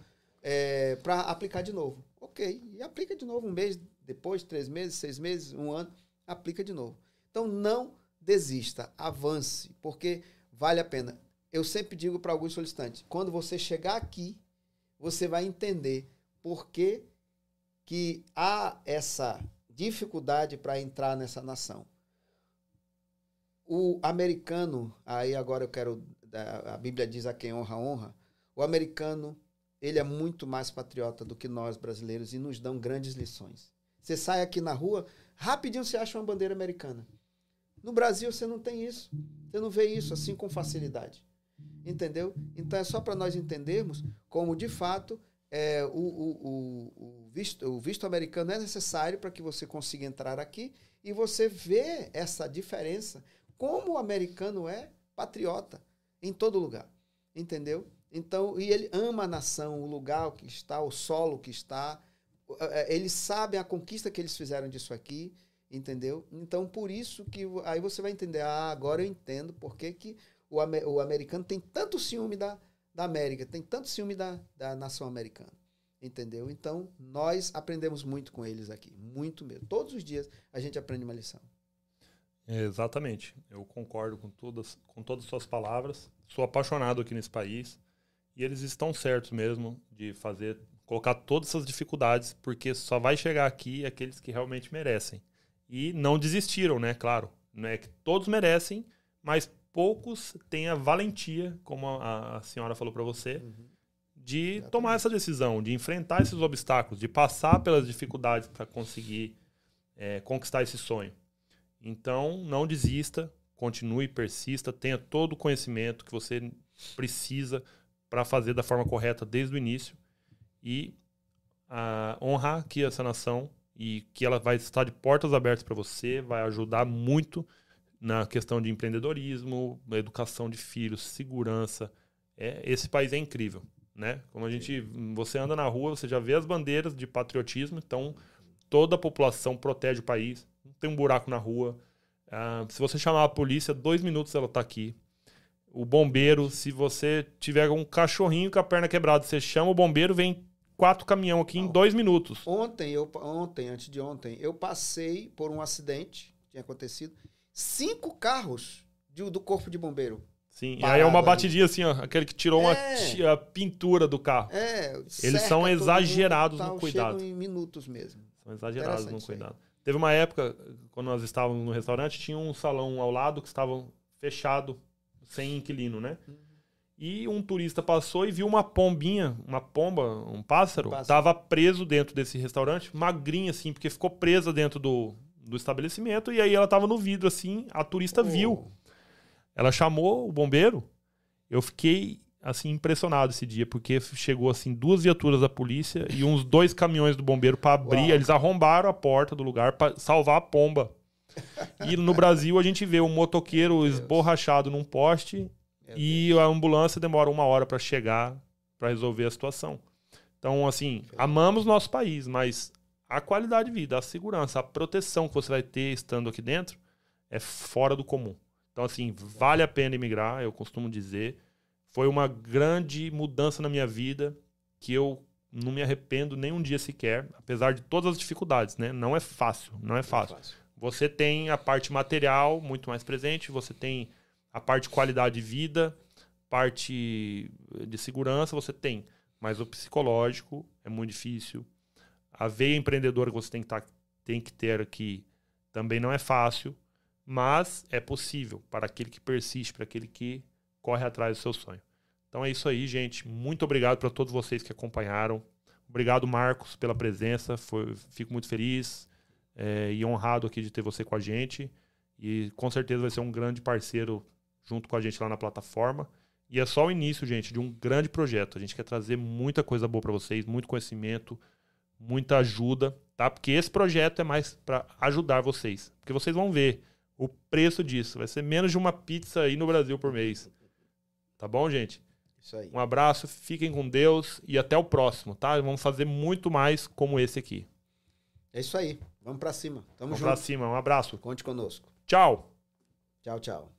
para aplicar de novo. Ok. E aplica de novo um mês depois, três meses, seis meses, um ano, aplica de novo. Então não desista, avance, porque vale a pena. Eu sempre digo para alguns solicitantes, quando você chegar aqui, você vai entender por que, que há essa dificuldade para entrar nessa nação. O americano, aí agora eu quero, a Bíblia diz a quem honra, honra. O americano, ele é muito mais patriota do que nós brasileiros e nos dão grandes lições. Você sai aqui na rua, rapidinho você acha uma bandeira americana. No Brasil você não tem isso. Você não vê isso assim com facilidade. Entendeu? Então é só para nós entendermos como de fato é, o, o, o, visto, o visto americano é necessário para que você consiga entrar aqui e você vê essa diferença, como o americano é patriota em todo lugar. Entendeu? Então, e ele ama a nação, o lugar que está, o solo que está. É, eles sabem a conquista que eles fizeram disso aqui Entendeu? Então, por isso que aí você vai entender, ah, agora eu entendo por que, que o, o americano tem tanto ciúme da, da América, tem tanto ciúme da, da nação americana. Entendeu? Então, nós aprendemos muito com eles aqui, muito mesmo. Todos os dias a gente aprende uma lição. É, exatamente. Eu concordo com todas, com todas as suas palavras. Sou apaixonado aqui nesse país. E eles estão certos mesmo de fazer, colocar todas essas dificuldades, porque só vai chegar aqui aqueles que realmente merecem. E não desistiram, né? Claro. Não é que todos merecem, mas poucos têm a valentia, como a, a senhora falou para você, uhum. de Exatamente. tomar essa decisão, de enfrentar esses obstáculos, de passar pelas dificuldades para conseguir é, conquistar esse sonho. Então, não desista, continue, persista, tenha todo o conhecimento que você precisa para fazer da forma correta desde o início e uh, honrar aqui essa nação e que ela vai estar de portas abertas para você, vai ajudar muito na questão de empreendedorismo, educação de filhos, segurança. É, esse país é incrível, né? Como a gente, você anda na rua, você já vê as bandeiras de patriotismo, então toda a população protege o país, não tem um buraco na rua. Ah, se você chamar a polícia, dois minutos ela está aqui. O bombeiro, se você tiver um cachorrinho com a perna quebrada, você chama o bombeiro, vem quatro caminhão aqui em dois minutos. Ontem, eu, ontem, antes de ontem, eu passei por um acidente que tinha acontecido. Cinco carros de, do corpo de bombeiro. Sim, e aí é uma batidinha assim, ó, aquele que tirou é, uma pintura do carro. É, Eles são exagerados no cuidado. em minutos mesmo. São exagerados no cuidado. Teve uma época, quando nós estávamos no restaurante, tinha um salão ao lado que estava fechado, sem inquilino, né? Uhum. E um turista passou e viu uma pombinha, uma pomba, um pássaro, um pássaro. tava preso dentro desse restaurante, magrinha assim, porque ficou presa dentro do, do estabelecimento. E aí ela tava no vidro assim, a turista oh. viu. Ela chamou o bombeiro. Eu fiquei assim impressionado esse dia, porque chegou assim duas viaturas da polícia e uns dois caminhões do bombeiro para abrir. Uau. Eles arrombaram a porta do lugar para salvar a pomba. E no Brasil a gente vê um motoqueiro esborrachado num poste e a ambulância demora uma hora para chegar para resolver a situação. Então, assim, amamos nosso país, mas a qualidade de vida, a segurança, a proteção que você vai ter estando aqui dentro é fora do comum. Então, assim, vale a pena emigrar, eu costumo dizer. Foi uma grande mudança na minha vida que eu não me arrependo nem um dia sequer, apesar de todas as dificuldades, né? Não é fácil, não é fácil. Você tem a parte material muito mais presente, você tem a parte de qualidade de vida, parte de segurança você tem, mas o psicológico é muito difícil. A veia empreendedora que você tem que, tá, tem que ter aqui também não é fácil, mas é possível para aquele que persiste, para aquele que corre atrás do seu sonho. Então é isso aí, gente. Muito obrigado para todos vocês que acompanharam. Obrigado, Marcos, pela presença. Foi, fico muito feliz é, e honrado aqui de ter você com a gente. E com certeza vai ser um grande parceiro junto com a gente lá na plataforma. E é só o início, gente, de um grande projeto. A gente quer trazer muita coisa boa para vocês, muito conhecimento, muita ajuda, tá? Porque esse projeto é mais para ajudar vocês. Porque vocês vão ver o preço disso. Vai ser menos de uma pizza aí no Brasil por mês. Tá bom, gente? Isso aí. Um abraço, fiquem com Deus e até o próximo, tá? Vamos fazer muito mais como esse aqui. É isso aí. Vamos para cima. Tamo Vamos junto. pra cima. Um abraço. Conte conosco. Tchau. Tchau, tchau.